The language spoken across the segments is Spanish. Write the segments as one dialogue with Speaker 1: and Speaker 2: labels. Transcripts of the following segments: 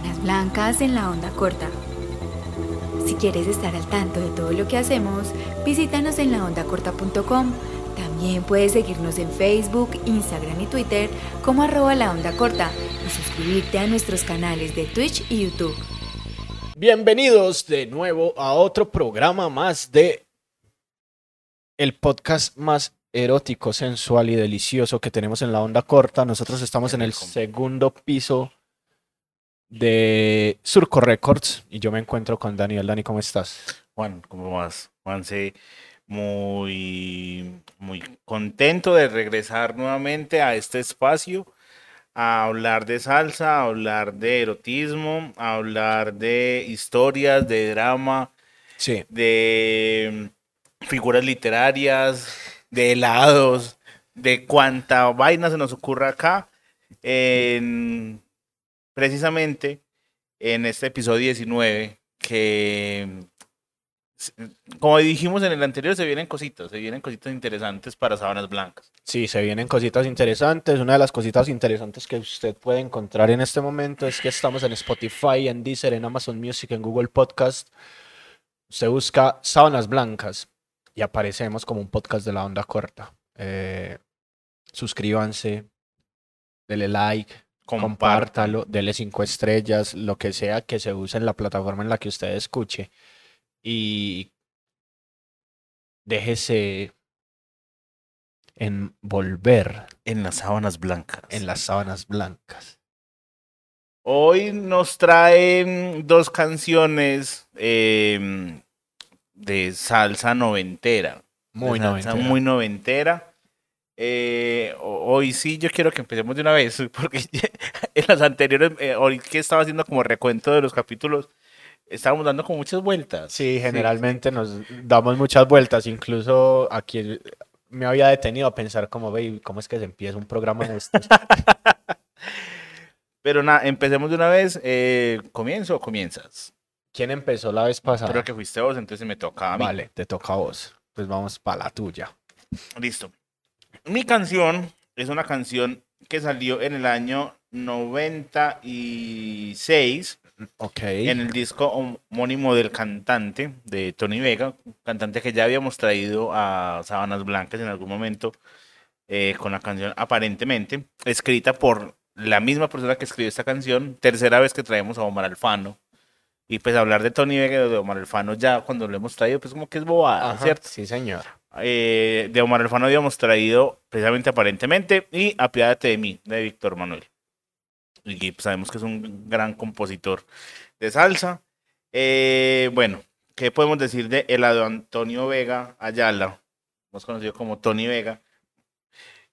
Speaker 1: Sábanas Blancas en la onda corta. Si quieres estar al tanto de todo lo que hacemos, visítanos en laondacorta.com. También puedes seguirnos en Facebook, Instagram y Twitter como arroba la onda corta y suscribirte a nuestros canales de Twitch y YouTube.
Speaker 2: Bienvenidos de nuevo a otro programa más de el podcast más erótico, sensual y delicioso que tenemos en la onda corta. Nosotros estamos en el segundo piso de Surco Records y yo me encuentro con Daniel. Dani, ¿cómo estás?
Speaker 3: Juan, ¿cómo vas? Juanse, muy, muy contento de regresar nuevamente a este espacio a hablar de salsa, a hablar de erotismo, a hablar de historias, de drama,
Speaker 2: Sí.
Speaker 3: de figuras literarias, de helados, de cuánta vaina se nos ocurra acá. En, precisamente en este episodio 19, que como dijimos en el anterior, se vienen cositas, se vienen cositas interesantes para sábanas blancas.
Speaker 2: Sí, se vienen cositas interesantes. Una de las cositas interesantes que usted puede encontrar en este momento es que estamos en Spotify, en Deezer, en Amazon Music, en Google Podcast. Usted busca Sábanas Blancas y aparecemos como un podcast de la onda corta. Eh, suscríbanse, dele like, compártalo, dele cinco estrellas, lo que sea que se use en la plataforma en la que usted escuche. Y déjese envolver
Speaker 3: En las sábanas blancas.
Speaker 2: en las sábanas blancas.
Speaker 3: Hoy nos traen dos canciones em, de salsa noventera.
Speaker 2: Muy
Speaker 3: de salsa
Speaker 2: noventera.
Speaker 3: Muy noventera. Eh, ho- hoy sí yo quiero que empecemos de una vez, porque en las anteriores, eh, hoy que estaba haciendo como recuento de los capítulos, estábamos dando como muchas vueltas.
Speaker 2: Sí, generalmente nos damos muchas vueltas. Incluso aquí me había detenido a pensar como, ve, ¿cómo es que se empieza un programa de estos?
Speaker 3: Pero nada, empecemos de una vez. eh, ¿Comienzo o comienzas?
Speaker 2: ¿Quién empezó la vez pasada?
Speaker 3: Creo que fuiste vos, entonces me toca a mí.
Speaker 2: Vale, te toca a vos. Pues vamos para la tuya.
Speaker 3: Listo. Mi canción es una canción que salió en el año 96
Speaker 2: Ok.
Speaker 3: en el disco homónimo del cantante de Tony Vega, cantante que ya habíamos traído a Sábanas Blancas en algún momento eh, con la canción Aparentemente, escrita por la misma persona que escribió esta canción, tercera vez que traemos a Omar Alfano. Y pues hablar de Tony Vega y de Omar Alfano ya cuando lo hemos traído, pues como que es bobada,
Speaker 2: Ajá,
Speaker 3: ¿cierto?
Speaker 2: Sí, señor.
Speaker 3: Eh, de Omar Alfano habíamos traído precisamente aparentemente y Apiádate de mí, de Víctor Manuel. Y que sabemos que es un gran compositor de salsa. Eh, bueno, ¿qué podemos decir de Helado Antonio Vega Ayala? Más conocido como Tony Vega.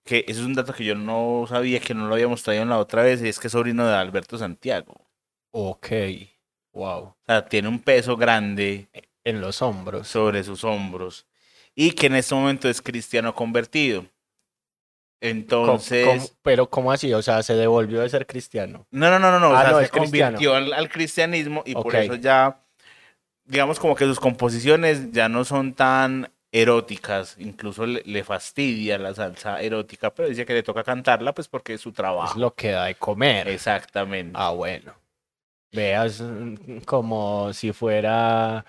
Speaker 3: Que eso es un dato que yo no sabía, que no lo habíamos traído en la otra vez, y es que es sobrino de Alberto Santiago.
Speaker 2: Ok. Wow.
Speaker 3: O sea, tiene un peso grande
Speaker 2: En los hombros.
Speaker 3: sobre sus hombros y que en este momento es cristiano convertido.
Speaker 2: ¿Cómo-
Speaker 3: Entonces,
Speaker 2: cómo- pero ¿cómo así? O sea, se devolvió de ser cristiano.
Speaker 3: no, no, no, no, no, o
Speaker 2: Ah,
Speaker 3: sea,
Speaker 2: no,
Speaker 3: se
Speaker 2: es
Speaker 3: convirtió al, al cristianismo y por eso ya, digamos como que sus composiciones ya no son tan eróticas, incluso le, le fastidia la salsa erótica, pero dice que le toca cantarla pues porque es su
Speaker 2: Es
Speaker 3: trabajo.
Speaker 2: lo que da de comer.
Speaker 3: Exactamente.
Speaker 2: Ah, bueno. Veas mm, como si fuera,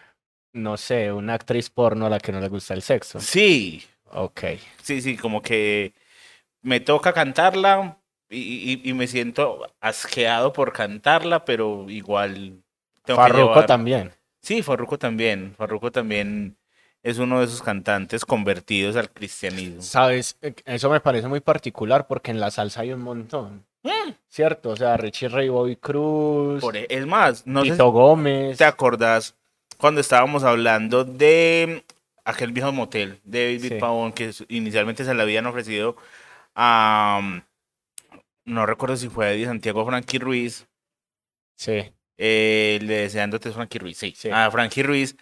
Speaker 2: no sé, una actriz porno a la que no le gusta el sexo.
Speaker 3: Sí,
Speaker 2: Ok.
Speaker 3: sí, sí, como que me toca cantarla y, y- y me siento asqueado por cantarla, pero igual tengo que
Speaker 2: Farruko
Speaker 3: llevar-
Speaker 2: también.
Speaker 3: Sí, Farruko también. Farruko también es uno de esos cantantes convertidos al cristianismo.
Speaker 2: Sabes, Eh, eso me parece muy particular porque en la salsa hay un montón. ¿Cierto? O sea, Richie Ray Bobby Cruz,
Speaker 3: Por e- es más, no sé
Speaker 2: Tito
Speaker 3: si
Speaker 2: Gómez.
Speaker 3: te acordás cuando estábamos hablando de aquel viejo motel de David
Speaker 2: Sí.
Speaker 3: Pavón que inicialmente se le habían ofrecido a um, no recuerdo si fue Eddie Santiago Frankie Ruiz
Speaker 2: Sí.
Speaker 3: eh, le deseándote es Frankie Ruiz, sí,
Speaker 2: Sí.
Speaker 3: a Frankie Ruiz.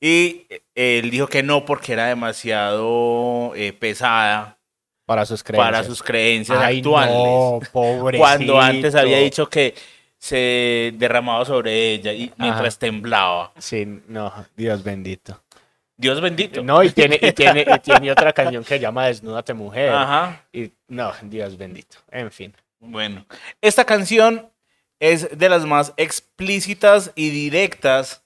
Speaker 3: Y eh, él dijo que no porque era demasiado eh, pesada
Speaker 2: Para sus creencias.
Speaker 3: para sus creencias
Speaker 2: Ay,
Speaker 3: actuales.
Speaker 2: no.
Speaker 3: Cuando antes había dicho que se derramaba sobre ella y mientras
Speaker 2: Ajá.
Speaker 3: temblaba.
Speaker 2: Sí, no, Dios bendito.
Speaker 3: Dios bendito.
Speaker 2: No, y tiene, y tiene, y tiene otra canción que se llama Desnúdate Mujer.
Speaker 3: Ajá.
Speaker 2: Y no, Dios bendito. En fin.
Speaker 3: Bueno, esta canción es de las más explícitas y directas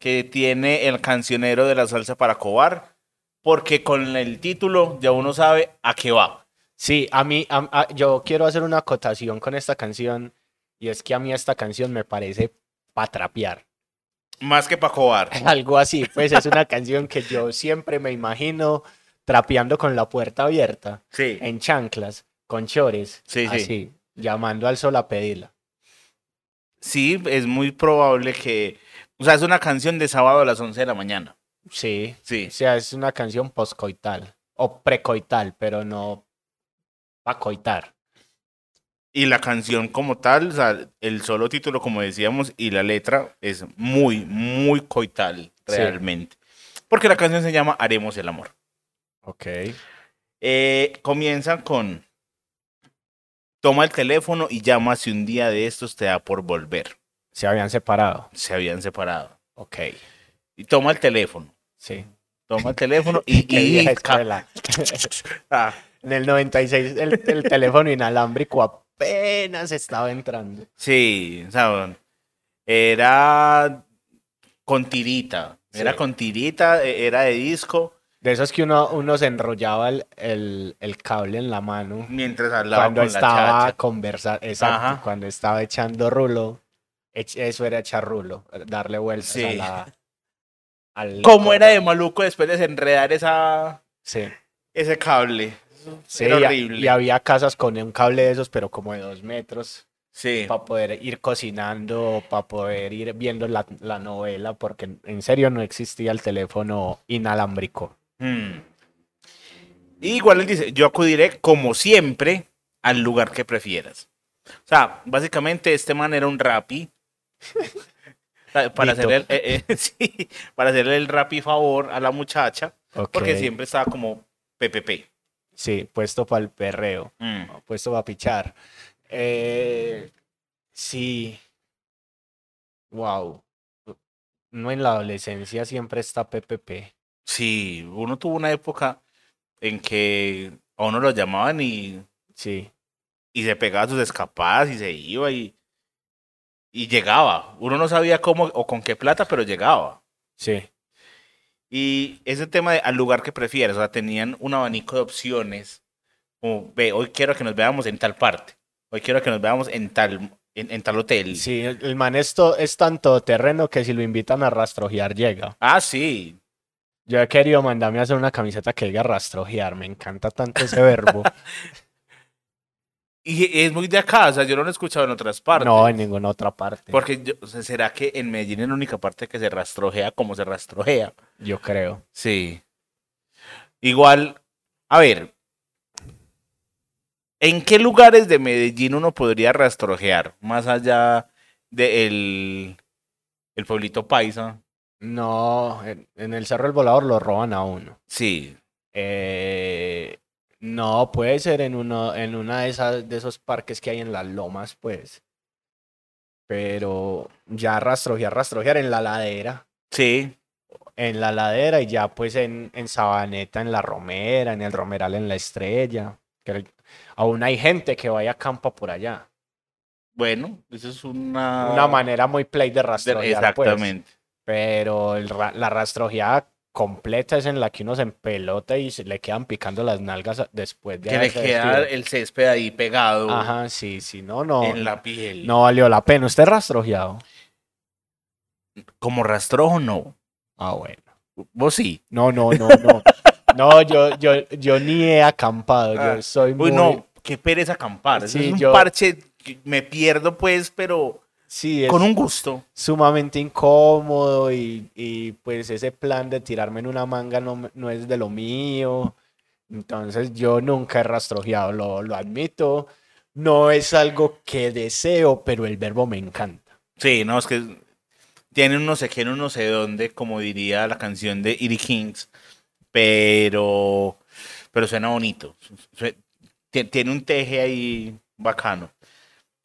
Speaker 3: que tiene el cancionero de la salsa para cobar, porque con el título ya uno sabe a qué va.
Speaker 2: Sí, a mí, a- a- yo quiero hacer una acotación con esta canción y es que a mí esta canción me parece pa' trapear.
Speaker 3: Más que para cobar.
Speaker 2: Algo así, pues es una canción que yo siempre me imagino trapeando con la puerta abierta,
Speaker 3: Sí.
Speaker 2: en chanclas, con chores,
Speaker 3: Sí, sí.
Speaker 2: así, llamando al sol a pedirla.
Speaker 3: Sí, es muy probable que. O sea, es una canción de sábado a las 11 de la mañana.
Speaker 2: Sí,
Speaker 3: Sí.
Speaker 2: o sea, es una canción poscoital o precoital, pero no pa' coitar.
Speaker 3: Y la canción como tal, o sea, el solo título, como decíamos, y la letra es muy, muy coital,
Speaker 2: Sí.
Speaker 3: realmente. Porque la canción se llama Haremos el amor.
Speaker 2: Ok.
Speaker 3: Eh, comienza con. Toma el teléfono y llama si un día de estos te da por volver.
Speaker 2: Se habían separado.
Speaker 3: Se habían separado.
Speaker 2: Ok,
Speaker 3: Y toma el teléfono.
Speaker 2: sí.
Speaker 3: Toma el teléfono y. Y-
Speaker 2: escuela.
Speaker 3: Ah,
Speaker 2: En el 96 el, el teléfono inalámbrico apenas estaba entrando.
Speaker 3: Sí, o sea, era con tirita. Era con tirita, e- era de disco,
Speaker 2: De esos que uno, uno se enrollaba el, el- el cable en la mano
Speaker 3: mientras hablaba
Speaker 2: cuando
Speaker 3: con
Speaker 2: estaba conversando, exacto,
Speaker 3: Ajá.
Speaker 2: cuando estaba echando rulo. Eso era echar rulo, darle vueltas a la... al-
Speaker 3: ¿Cómo era de maluco después de desenredar esa,
Speaker 2: Sí,
Speaker 3: ese cable?
Speaker 2: Sí,
Speaker 3: era horrible.
Speaker 2: y había casas con un cable de esos, pero como de dos metros,
Speaker 3: Sí.
Speaker 2: para poder ir cocinando, para poder ir viendo la, la novela, porque en serio no existía el teléfono inalámbrico.
Speaker 3: Mm. Igual él dice, yo acudiré como siempre al lugar que prefieras. O sea, básicamente este man era un rapi. para el, eh, eh, sí, para hacerle el rapi favor a la muchacha, porque siempre estaba como PPP.
Speaker 2: Sí, puesto para el perreo,
Speaker 3: Mm.
Speaker 2: puesto para pichar. Eh, sí. Wow. No en la adolescencia siempre está PPP.
Speaker 3: Sí, uno tuvo una época en que a uno lo llamaban y,
Speaker 2: Sí,
Speaker 3: y se pegaba sus escapadas y se iba y, y llegaba. Uno no sabía cómo o con qué plata, pero llegaba.
Speaker 2: sí.
Speaker 3: Y ese tema de al lugar que prefieres, o sea, tenían un abanico de opciones. Como, ve, hoy quiero que nos veamos en tal parte. Hoy quiero que nos veamos en tal, en, en tal hotel.
Speaker 2: Sí, el el man esto es tanto terreno que si lo invitan a rastrojear llega.
Speaker 3: Ah, sí.
Speaker 2: Yo he querido mandarme a hacer una camiseta que diga rastrojear, me encanta tanto ese verbo.
Speaker 3: Y es muy de acá, o sea, yo no lo he escuchado en otras partes.
Speaker 2: No, en ninguna otra parte.
Speaker 3: Porque yo- será que en Medellín es la única parte que se rastrojea como se rastrojea.
Speaker 2: Yo creo.
Speaker 3: Sí. Igual, a ver. ¿En qué lugares de Medellín uno podría rastrojear? Más allá del el pueblito paisa.
Speaker 2: No, en, en el Cerro del Volador lo roban a uno.
Speaker 3: Sí.
Speaker 2: Eh, no, puede ser en uno, en una de esas, de esos parques que hay en las lomas, pues. Pero ya rastrojear, rastrojear en la ladera.
Speaker 3: Sí.
Speaker 2: En la ladera y ya pues en, en Sabaneta, en la Romera, en el Romeral, en la Estrella. Que aún hay gente que vaya a campo por allá.
Speaker 3: Bueno, eso es una.
Speaker 2: Una manera muy play de rastrojear, pues.
Speaker 3: Exactamente.
Speaker 2: Pero el la rastrojeada completa es en la que uno se empelota y se le quedan picando las nalgas después de
Speaker 3: Que le queda
Speaker 2: vestido.
Speaker 3: el césped ahí pegado
Speaker 2: Ajá, sí, sí, no, no.
Speaker 3: en la piel.
Speaker 2: No valió la pena. ¿Usted rastrojeado?
Speaker 3: Como rastrojo, no.
Speaker 2: Ah, bueno.
Speaker 3: Vos sí.
Speaker 2: No, no, no, no. No, yo, yo, yo ni he acampado.
Speaker 3: Ah,
Speaker 2: Yo soy muy...
Speaker 3: Uy, no, qué pereza acampar. Eso
Speaker 2: Sí,
Speaker 3: es un
Speaker 2: yo-
Speaker 3: parche me pierdo, pues, pero
Speaker 2: Sí, es
Speaker 3: con un gusto.
Speaker 2: sumamente incómodo y, y pues ese plan de tirarme en una manga no, no es de lo mío. Entonces yo nunca he rastrojeado, lo, lo admito. No es algo que deseo, pero el verbo me encanta.
Speaker 3: Sí, no, es que tiene un no sé qué, un no sé dónde, como diría la canción de Eddie Kings, pero, pero suena bonito. Tiene un teje ahí bacano.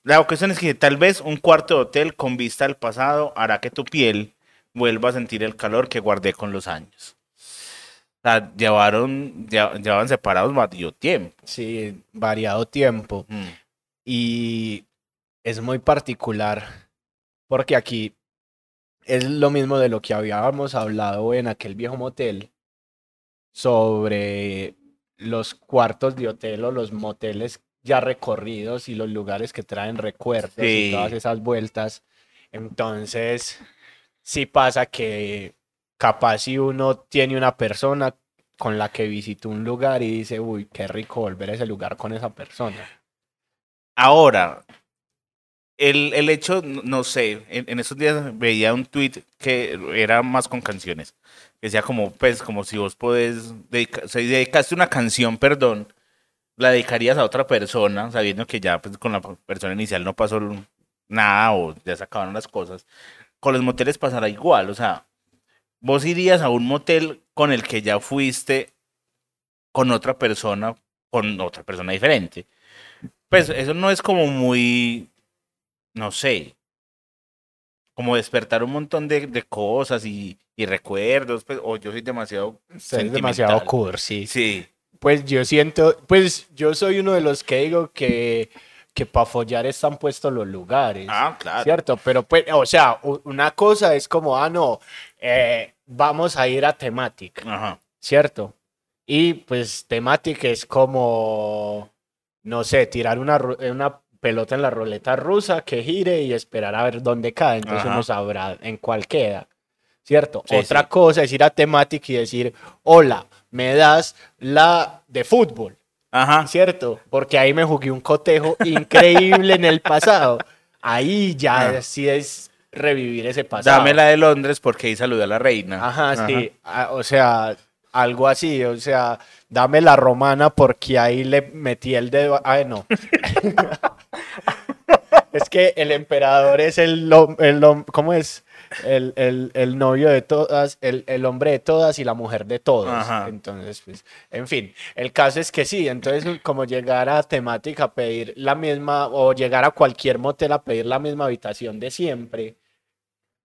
Speaker 3: La cuestión es que tal vez un cuarto de hotel con vista al pasado hará que tu piel vuelva a sentir el calor que guardé con los años. O sea, llevaron, lle- llevaban separados varios tiempo.
Speaker 2: Sí, variado tiempo.
Speaker 3: Mm.
Speaker 2: Y es muy particular porque aquí es lo mismo de lo que habíamos hablado en aquel viejo motel sobre los cuartos de hotel o los moteles ya recorridos y los lugares que traen recuerdos y todas esas vueltas. Entonces, sí pasa que capaz si uno tiene una persona con la que visitó un lugar y dice, uy, qué rico volver a ese lugar con esa persona.
Speaker 3: Ahora, el, el hecho, no sé, en, en esos días veía un tweet que era más con canciones. Que decía como, pues, como si vos podés, dedica- si dedicaste una canción, perdón, la dedicarías a otra persona, sabiendo que ya pues, con la persona inicial no pasó nada o ya se acabaron las cosas. Con los moteles pasará igual, o sea, vos irías a un motel con el que ya fuiste con otra persona, con otra persona diferente. Pues eso no es como muy, no sé, como despertar un montón de, de cosas y, y recuerdos, pues, o yo soy demasiado
Speaker 2: Es demasiado cursi.
Speaker 3: Sí,
Speaker 2: Pues yo siento, pues yo soy uno de los que digo que, que para follar están puestos los lugares.
Speaker 3: ah, claro.
Speaker 2: ¿Cierto? Pero pues, o sea, una cosa es como, ah, no, eh, vamos a ir a temática,
Speaker 3: Ajá.
Speaker 2: ¿cierto? Y pues temática es como, no sé, tirar una, ru- una pelota en la ruleta rusa que gire y esperar a ver dónde cae. Entonces
Speaker 3: Ajá.
Speaker 2: uno sabrá en cuál queda, ¿cierto?
Speaker 3: Sí,
Speaker 2: Otra
Speaker 3: sí.
Speaker 2: cosa es ir a temática y decir, hola, me das la de fútbol.
Speaker 3: Ajá.
Speaker 2: ¿cierto? Porque ahí me jugué un cotejo increíble en el pasado. Ahí ya
Speaker 3: Ah.
Speaker 2: sí es revivir ese pasado.
Speaker 3: Dame la de Londres porque ahí saludé a la reina.
Speaker 2: Ajá, sí. Ah, O sea, algo así. O sea, dame la romana porque ahí le metí el dedo. Ay, no. es que el emperador es el, el ¿cómo es? El, el- el novio de todas, el, el hombre de todas y la mujer de todos.
Speaker 3: Ajá.
Speaker 2: Entonces, pues, en fin, el caso es que sí, entonces como llegar a temática a pedir la misma, o llegar a cualquier motel a pedir la misma habitación de siempre,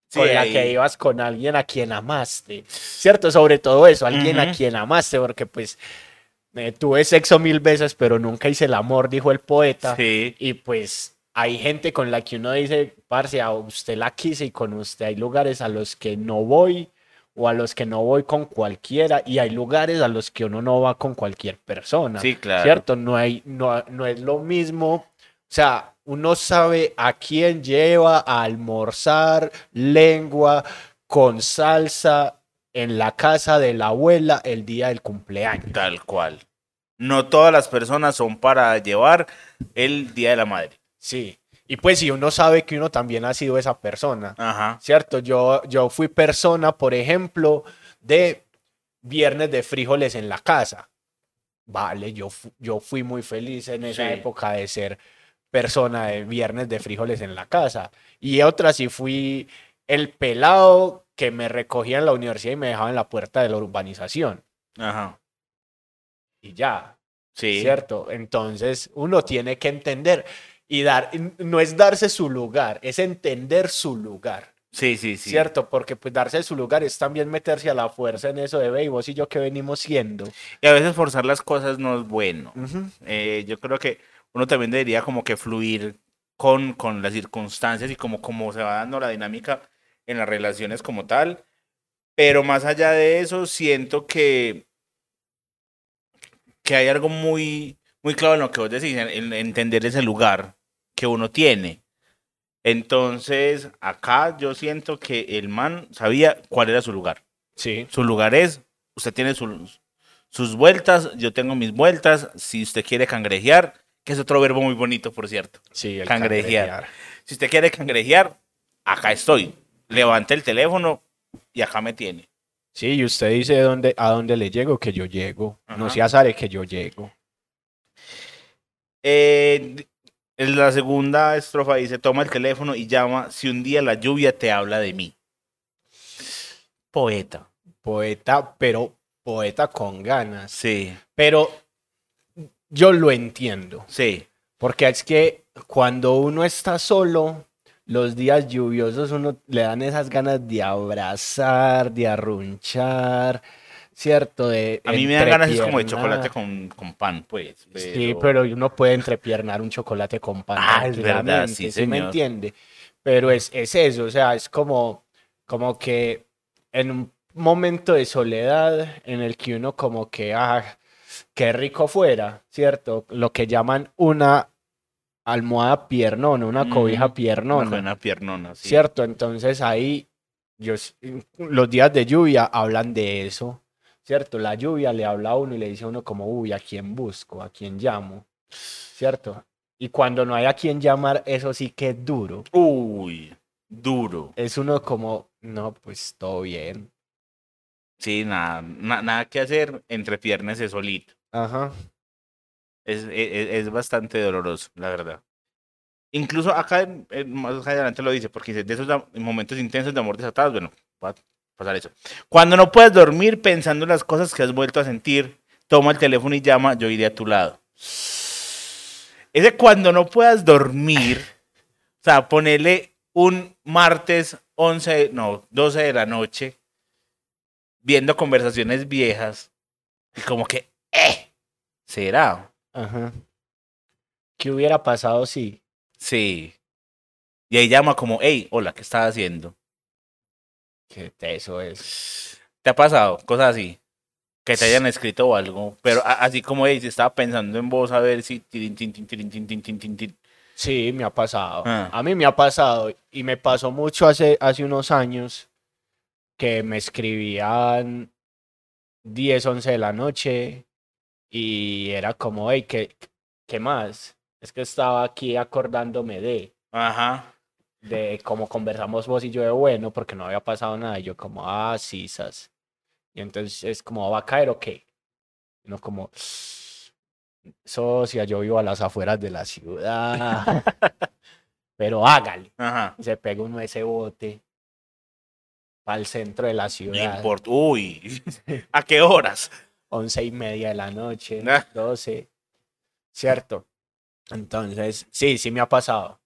Speaker 3: Sí,
Speaker 2: con la que ibas con alguien a quien amaste, ¿cierto? Sobre todo eso, alguien a
Speaker 3: Ujú.
Speaker 2: quien amaste, porque pues eh, tuve sexo mil veces, pero nunca hice el amor, dijo el poeta.
Speaker 3: Sí.
Speaker 2: Y pues hay gente con la que uno dice, parce, a usted la quise y con usted hay lugares a los que no voy o a los que no voy con cualquiera y hay lugares a los que uno no va con cualquier persona.
Speaker 3: Sí, claro.
Speaker 2: ¿Cierto? No, hay, no, no es lo mismo. O sea, uno sabe a quién lleva a almorzar lengua con salsa en la casa de la abuela el día del cumpleaños.
Speaker 3: Tal cual. No todas las personas son para llevar el Día de la Madre.
Speaker 2: Sí. Y pues si uno sabe que uno también ha sido esa persona.
Speaker 3: Ajá.
Speaker 2: ¿Cierto? Yo, yo fui persona, por ejemplo, de viernes de frijoles en la casa. Vale, yo, yo fui muy feliz en esa
Speaker 3: Sí.
Speaker 2: época de ser persona de viernes de frijoles en la casa. Y otra sí fui el pelado que me recogía en la universidad y me dejaba en la puerta de la urbanización.
Speaker 3: Ajá.
Speaker 2: Y ya,
Speaker 3: Sí.
Speaker 2: ¿cierto? Entonces uno tiene que entender y dar, no es darse su lugar, es entender su lugar.
Speaker 3: Sí, sí, sí.
Speaker 2: ¿Cierto? Porque pues darse su lugar es también meterse a la fuerza en eso de ve y vos y yo que venimos siendo.
Speaker 3: Y a veces forzar las cosas no es bueno. Eh, yo creo que uno también debería como que fluir con, con las circunstancias y como, como se va dando la dinámica en las relaciones como tal. Pero más allá de eso, siento que, que hay algo muy, muy claro en lo que vos decís, en, en entender ese lugar que uno tiene. Entonces, acá yo siento que el man sabía cuál era su lugar.
Speaker 2: Sí.
Speaker 3: Su lugar es, usted tiene sus, sus vueltas, yo tengo mis vueltas. Si usted quiere cangrejear, que es otro verbo muy bonito, por cierto.
Speaker 2: Sí, el
Speaker 3: Cangrejear.
Speaker 2: cangrejear.
Speaker 3: Si usted quiere cangrejear, acá estoy. Levante el teléfono y acá me tiene.
Speaker 2: Sí, y usted dice dónde, a dónde le llego, que yo llego. No se azare que yo llego.
Speaker 3: Eh, en la segunda estrofa dice, toma el teléfono y llama si un día la lluvia te habla de mí. Poeta.
Speaker 2: Poeta, pero poeta con ganas.
Speaker 3: Sí,
Speaker 2: Pero yo lo entiendo.
Speaker 3: sí.
Speaker 2: Porque es que cuando uno está solo, los días lluviosos uno le dan esas ganas de abrazar, de arrunchar, ¿cierto? De
Speaker 3: A mí me dan ganas es como de chocolate con, con pan, pues.
Speaker 2: Sí, pero uno puede entrepiernar un chocolate con pan.
Speaker 3: Ah, es verdad, sí,
Speaker 2: ¿sí me entiende? Pero es, es eso, o sea, es como, como que en un momento de soledad en el que uno como que, ah, qué rico fuera, ¿cierto? Lo que llaman una almohada piernona, una cobija
Speaker 3: Ujú,
Speaker 2: piernona.
Speaker 3: Una buena piernona, sí.
Speaker 2: ¿Cierto? Entonces ahí yo, los días de lluvia hablan de eso, ¿cierto? La lluvia le habla a uno y le dice a uno como, uy, ¿a quién busco? ¿A quién llamo? ¿Cierto? Y cuando no hay a quién llamar, eso sí que es duro.
Speaker 3: Uy, duro.
Speaker 2: Es uno como, no, pues todo bien.
Speaker 3: Sí, nada, na- nada que hacer entre piernas solito.
Speaker 2: Ajá.
Speaker 3: Es, es, es bastante doloroso, la verdad. Incluso acá, más adelante lo dice, porque dice, de esos momentos intensos de amor desatados, bueno, a pasar eso. Cuando no puedes dormir pensando en las cosas que has vuelto a sentir, toma el teléfono y llama, yo iré a tu lado. Ese cuando no puedas dormir, o sea, ponerle un martes 11, no, 12 de la noche, viendo conversaciones viejas, y como que, eh, será.
Speaker 2: Ajá. ¿Qué hubiera pasado si?
Speaker 3: Sí. Y ahí llama como, hey, hola, ¿qué estás haciendo?
Speaker 2: Que eso es.
Speaker 3: ¿Te ha pasado? Cosas así. Que te hayan escrito o algo. Pero así como, si estaba pensando en vos a ver si...
Speaker 2: Sí, me ha pasado.
Speaker 3: Ah.
Speaker 2: A mí me ha pasado y me pasó mucho hace, hace unos años que me escribían 10, 11 de la noche y era como, hey, ¿qué, ¿qué más? Es que estaba aquí acordándome de,
Speaker 3: Ajá.
Speaker 2: De cómo conversamos vos y yo de bueno, porque no había pasado nada. Y yo como, ah, sí, sas. Y entonces es como, ¿va a caer o qué? Y uno como, socia, yo vivo a las afueras de la ciudad. Pero hágale.
Speaker 3: Ajá.
Speaker 2: Se pega uno ese bote para el centro de la
Speaker 3: No
Speaker 2: ciudad.
Speaker 3: importa. Uy. ¿A qué horas?
Speaker 2: Once y media de la noche,
Speaker 3: Ah.
Speaker 2: doce. ¿Cierto? Entonces, sí, sí me ha pasado.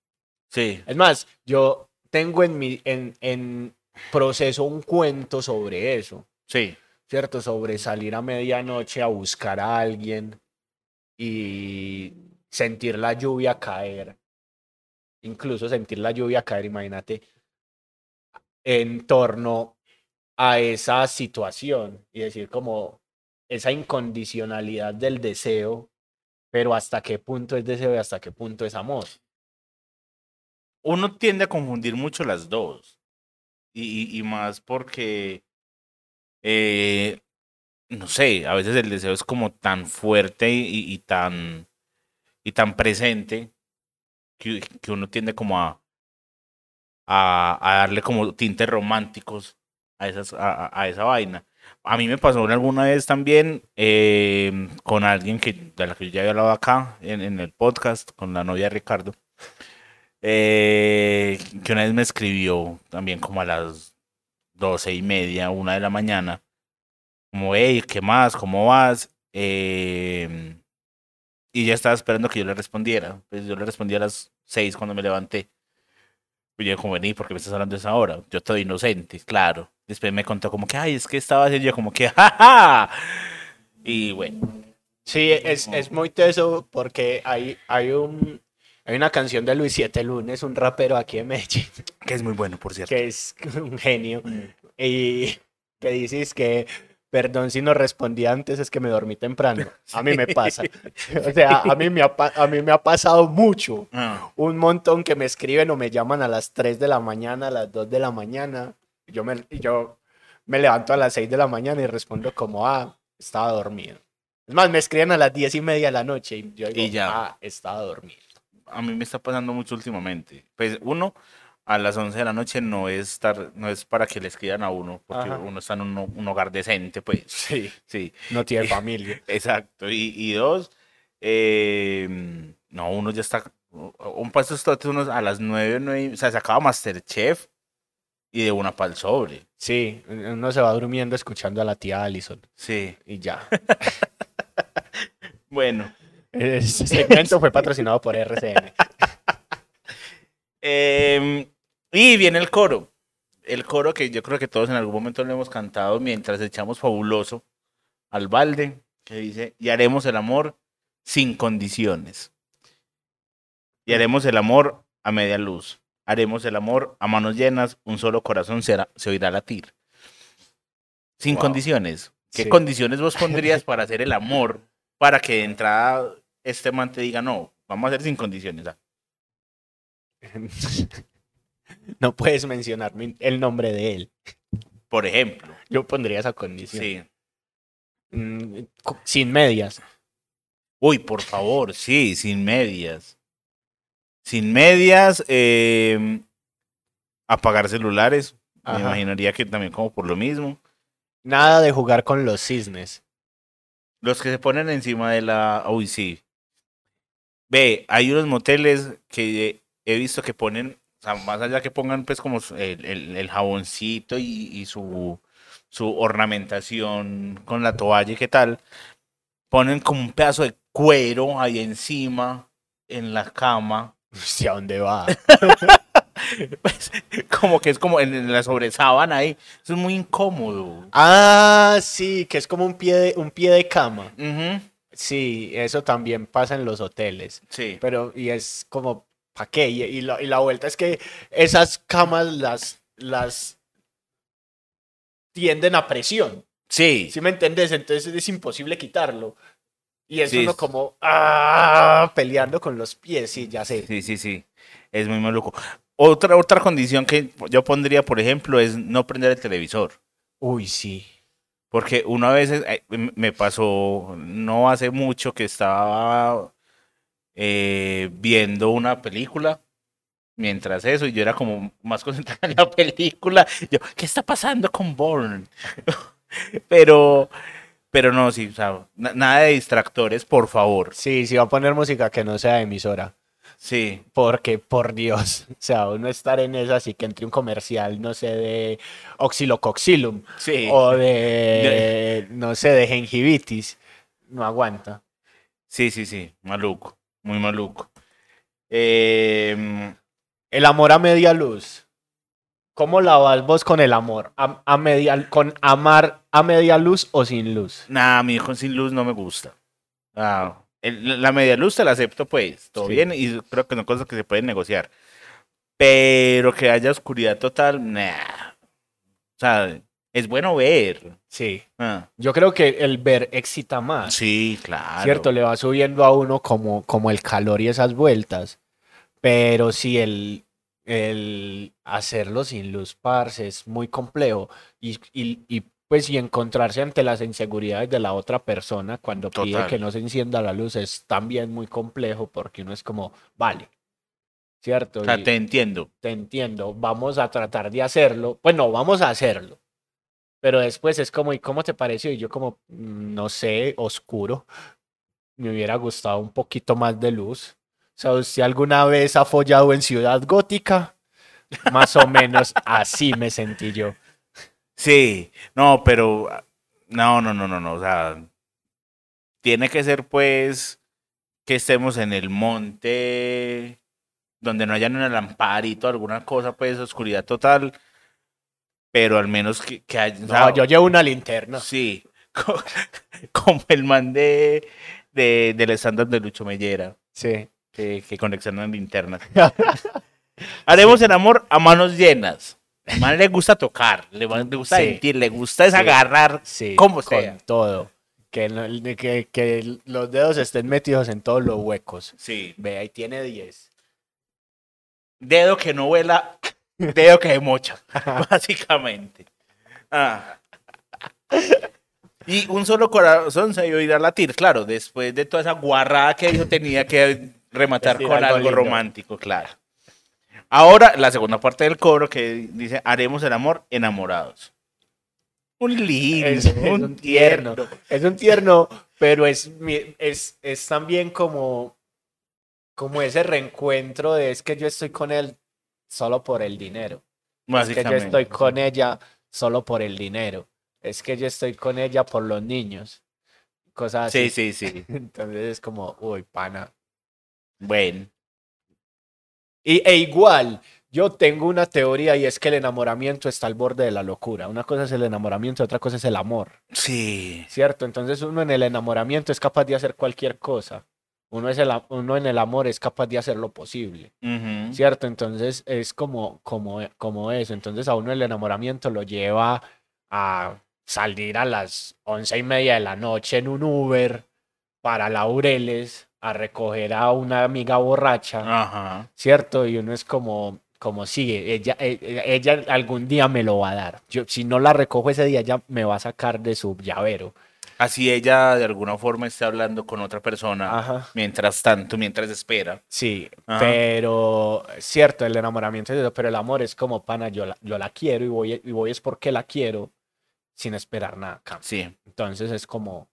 Speaker 3: Sí.
Speaker 2: Es más, yo tengo en mi en, en proceso un cuento sobre eso,
Speaker 3: Sí.
Speaker 2: ¿cierto? Sobre salir a medianoche a buscar a alguien y sentir la lluvia caer. Incluso sentir la lluvia caer, imagínate, en torno a esa situación y decir como esa incondicionalidad del deseo, pero hasta qué punto es deseo y hasta qué punto es amor.
Speaker 3: Uno tiende a confundir mucho las dos. Y, más porque, eh, no sé, a veces el deseo es como tan fuerte y, tan, y tan presente que, que uno tiende como a, a, darle como tintes románticos a, esas, a esa vaina. A mí me pasó alguna vez también eh, con alguien que, de la que yo ya había hablado acá en, en el podcast, con la novia de Ricardo, eh, que una vez me escribió también como a las doce y media, una de la mañana, como, hey, ¿qué más? ¿Cómo vas? Eh, y ella estaba esperando que yo le respondiera. Pues yo le respondí a las seis cuando me levanté. Y yo como, vení, ¿por qué me estás hablando esa hora? Yo estoy inocente, claro. Después me contó como que, ay, es que estaba haciendo yo como que, jaja. Y bueno,
Speaker 2: Sí, es, es muy teso porque hay, hay, un, hay una canción de Luis Siete Lunes, un rapero aquí en Medellín,
Speaker 3: que es muy bueno, por cierto.
Speaker 2: que es un genio, y que dices que, perdón si no respondí antes, es que me dormí temprano. A mí me pasa. O sea, a mí me ha, pa- a mí me ha pasado mucho.
Speaker 3: Ah,
Speaker 2: Un montón que me escriben o me llaman a las 3 de la mañana, a las 2 de la mañana. Yo me, y yo me levanto a las 6 de la mañana y respondo como, ah, estaba dormido. Es más, me escriben a las 10 y media de la noche y yo digo,
Speaker 3: Y ya.
Speaker 2: ah, estaba dormido.
Speaker 3: A mí me está pasando mucho últimamente. Pues uno, a las 11 de la noche no es, estar, no es para que le escriban a uno, porque
Speaker 2: Ajá.
Speaker 3: uno está en un, un hogar decente, pues.
Speaker 2: Sí,
Speaker 3: Sí,
Speaker 2: no tiene familia.
Speaker 3: exacto. Y, y dos, eh, no, uno ya está, un paso uno a las 9, 9, o sea, se acaba Masterchef y de una pa'l sobre.
Speaker 2: Sí, uno se va durmiendo escuchando a la tía Allison
Speaker 3: Sí.
Speaker 2: y ya.
Speaker 3: Bueno,
Speaker 2: Este segmento fue patrocinado por RCN.
Speaker 3: Em, y viene el coro. El coro que yo creo que todos en algún momento lo hemos cantado mientras echamos fabuloso. al balde que dice, y haremos el amor sin condiciones. Y haremos el amor a media luz. Haremos el amor a manos llenas, un solo corazón será, se oirá latir. Sin
Speaker 2: Wow.
Speaker 3: condiciones. ¿Qué
Speaker 2: Sí.
Speaker 3: condiciones vos pondrías para hacer el amor? Para que de entrada este man te diga, no, vamos a hacer sin condiciones. ah".
Speaker 2: no puedes mencionar el nombre de él.
Speaker 3: Por ejemplo.
Speaker 2: Yo pondría esa condición.
Speaker 3: Sí.
Speaker 2: Mm, sin medias.
Speaker 3: Uy, por favor, sí, sin medias. Sin medias, eh, apagar celulares.
Speaker 2: Ajá.
Speaker 3: Me imaginaría que también como por lo mismo.
Speaker 2: Nada de jugar con los cisnes.
Speaker 3: Los que se ponen encima de la... Uy, sí. Ve, hay unos moteles que he visto que ponen, o sea, más allá que pongan pues como el, el- el jaboncito y, y su, su ornamentación con la toalla y qué tal, ponen como un pedazo de cuero ahí encima en la cama.
Speaker 2: ¿Hacia dónde va?
Speaker 3: Pues, como que es como en, la sobresábana ahí. Eso es muy incómodo.
Speaker 2: ah, sí, que es como un pie de, un pie de cama. Sí, eso también pasa en los hoteles.
Speaker 3: Sí.
Speaker 2: Pero, y es como, ¿para qué? Y, y la, y la vuelta es que esas camas las, las tienden a presión.
Speaker 3: Sí.
Speaker 2: ¿Sí me entendés? Entonces es imposible quitarlo. Y es
Speaker 3: Sí,
Speaker 2: uno como, ah, peleando con los pies, sí, ya sé.
Speaker 3: Sí, sí, sí. Es muy maluco. Otra, otra condición que yo pondría, por ejemplo, es no prender el televisor.
Speaker 2: Uy, sí.
Speaker 3: Porque una vez eh, m- me pasó, no hace mucho, que estaba eh, viendo una película mientras eso, y yo era como más concentrado en la película. Yo, ¿qué está pasando con Bourne? pero, pero no, sí, o sea, na- nada de distractores, por favor.
Speaker 2: Sí, sí va a poner música que no sea emisora.
Speaker 3: Sí,
Speaker 2: Porque, por Dios, o sea, uno estar en esa así que entre un comercial, no sé, de oxilocoxilum
Speaker 3: sí.
Speaker 2: o de, no sé, de gengivitis, no aguanta.
Speaker 3: Sí, sí, sí, maluco, muy maluco. Em,
Speaker 2: El amor a media luz. ¿Cómo la vas vos con el amor? ¿A, a media, ¿Con amar a media luz o sin luz?
Speaker 3: Nada, mi hijo sin luz no me gusta. Ah, el- la media luz te la acepto, pues, todo
Speaker 2: Sí.
Speaker 3: bien, y creo que son cosas que se pueden negociar. Pero que haya oscuridad total, nah. O sea, es bueno ver.
Speaker 2: Sí.
Speaker 3: Ah,
Speaker 2: Yo creo que el ver excita más.
Speaker 3: sí, claro.
Speaker 2: Cierto, le va subiendo a uno como, como el calor y esas vueltas. Pero sí, el, el hacerlo sin luz, parce, es muy complejo. Y, y, y, pues, y encontrarse ante las inseguridades de la otra persona cuando pide que no se encienda la luz es también muy complejo porque uno es como, vale. ¿Cierto?
Speaker 3: O sea,
Speaker 2: Y
Speaker 3: te entiendo.
Speaker 2: te entiendo, vamos a tratar de hacerlo. Bueno, vamos a hacerlo. Pero después es como, ¿y cómo te pareció? Y yo como, "Mm, no sé, oscuro. Me hubiera gustado un poquito más de luz. O sea, ¿usted alguna vez ha follado en Ciudad Gótica? Más o menos así me sentí yo.
Speaker 3: Sí, no, pero no, no, no, no, no, o sea, tiene que ser pues que estemos en el monte donde no haya una lamparito, alguna cosa, pues oscuridad total, pero al menos que, que haya,
Speaker 2: No, yo llevo una linterna.
Speaker 3: sí, co- como el man de, de del estándar de Lucho Mellera,
Speaker 2: Sí.
Speaker 3: que, que conexionan linternas. Haremos el amor a manos llenas. Al man le gusta tocar, le, gusta
Speaker 2: Sí.
Speaker 3: sentir, le gusta es
Speaker 2: Sí.
Speaker 3: agarrar
Speaker 2: Sí,
Speaker 3: Como
Speaker 2: con todo. Que, no- que, que los dedos estén metidos en todos los huecos.
Speaker 3: Sí.
Speaker 2: Ve, ahí tiene 10.
Speaker 3: Dedo que no vuela, dedo que se mocha, básicamente. Ah. Y un solo corazón se iba a ir a latir, claro, después de toda esa guarrada que yo tenía que rematar
Speaker 2: Decir
Speaker 3: con
Speaker 2: algo
Speaker 3: romántico, claro. Ahora, la segunda parte del coro que dice, haremos el amor enamorados. Un lindo,
Speaker 2: Es, es
Speaker 3: un,
Speaker 2: tierno. Es un tierno, pero es, es, es también como, como ese reencuentro de es que yo estoy con él solo por el dinero. Es que yo estoy con ella solo por el dinero. Es que yo estoy con ella por los niños. Cosas así.
Speaker 3: Sí, sí, sí.
Speaker 2: Entonces es como, uy, pana.
Speaker 3: Bueno.
Speaker 2: Y, e igual, Yo tengo una teoría y es que el enamoramiento está al borde de la locura. Una cosa es el enamoramiento, otra cosa es el amor,
Speaker 3: Sí.
Speaker 2: ¿cierto? Entonces uno en el enamoramiento es capaz de hacer cualquier cosa. Uno, es el, uno en el amor es capaz de hacer lo posible. ¿cierto? Entonces es como, como, como eso. Entonces a uno el enamoramiento lo lleva a salir a las once y media de la noche en un Uber para Laureles a recoger a una amiga borracha.
Speaker 3: Ajá.
Speaker 2: ¿cierto? Y uno es como, como sigue, ella, eh, ella algún día me lo va a dar. Yo, si no la recojo ese día, ella me va a sacar de su llavero.
Speaker 3: Así ella de alguna forma esté hablando con otra persona
Speaker 2: Ajá.
Speaker 3: mientras tanto, mientras espera.
Speaker 2: Sí,
Speaker 3: Ajá.
Speaker 2: pero cierto, el enamoramiento es eso, pero el amor es como pana, yo la, yo la quiero y voy, y voy es porque la quiero sin esperar nada. cambio.
Speaker 3: Sí.
Speaker 2: Entonces es como,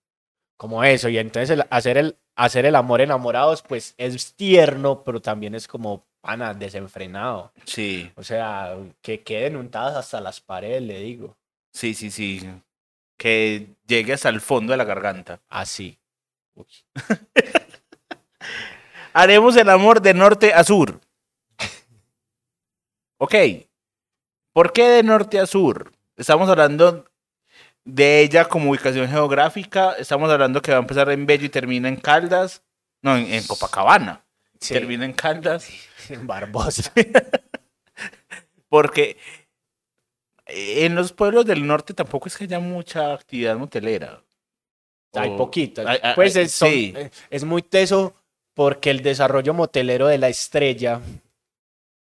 Speaker 2: como eso. Y entonces el- hacer, el, hacer el amor enamorados, pues es tierno, pero también es como pana desenfrenado.
Speaker 3: Sí.
Speaker 2: O sea, que queden untadas hasta las paredes, le digo.
Speaker 3: Sí, sí, sí. Que llegue hasta el fondo de la garganta.
Speaker 2: Así. Uy.
Speaker 3: Haremos el amor de norte a sur. Ok. ¿Por qué de norte a sur? Estamos hablando de ella como ubicación geográfica. Estamos hablando que va a empezar en Bello y termina en Caldas. No, en, en Copacabana.
Speaker 2: Sí,
Speaker 3: Termina en Caldas.
Speaker 2: en Barbosa.
Speaker 3: Porque en los pueblos del norte tampoco es que haya mucha actividad motelera.
Speaker 2: Hay
Speaker 3: O-
Speaker 2: poquitas.
Speaker 3: Ay, ay,
Speaker 2: Pues es, son-
Speaker 3: sí.
Speaker 2: eh, es muy teso porque el desarrollo motelero de la estrella,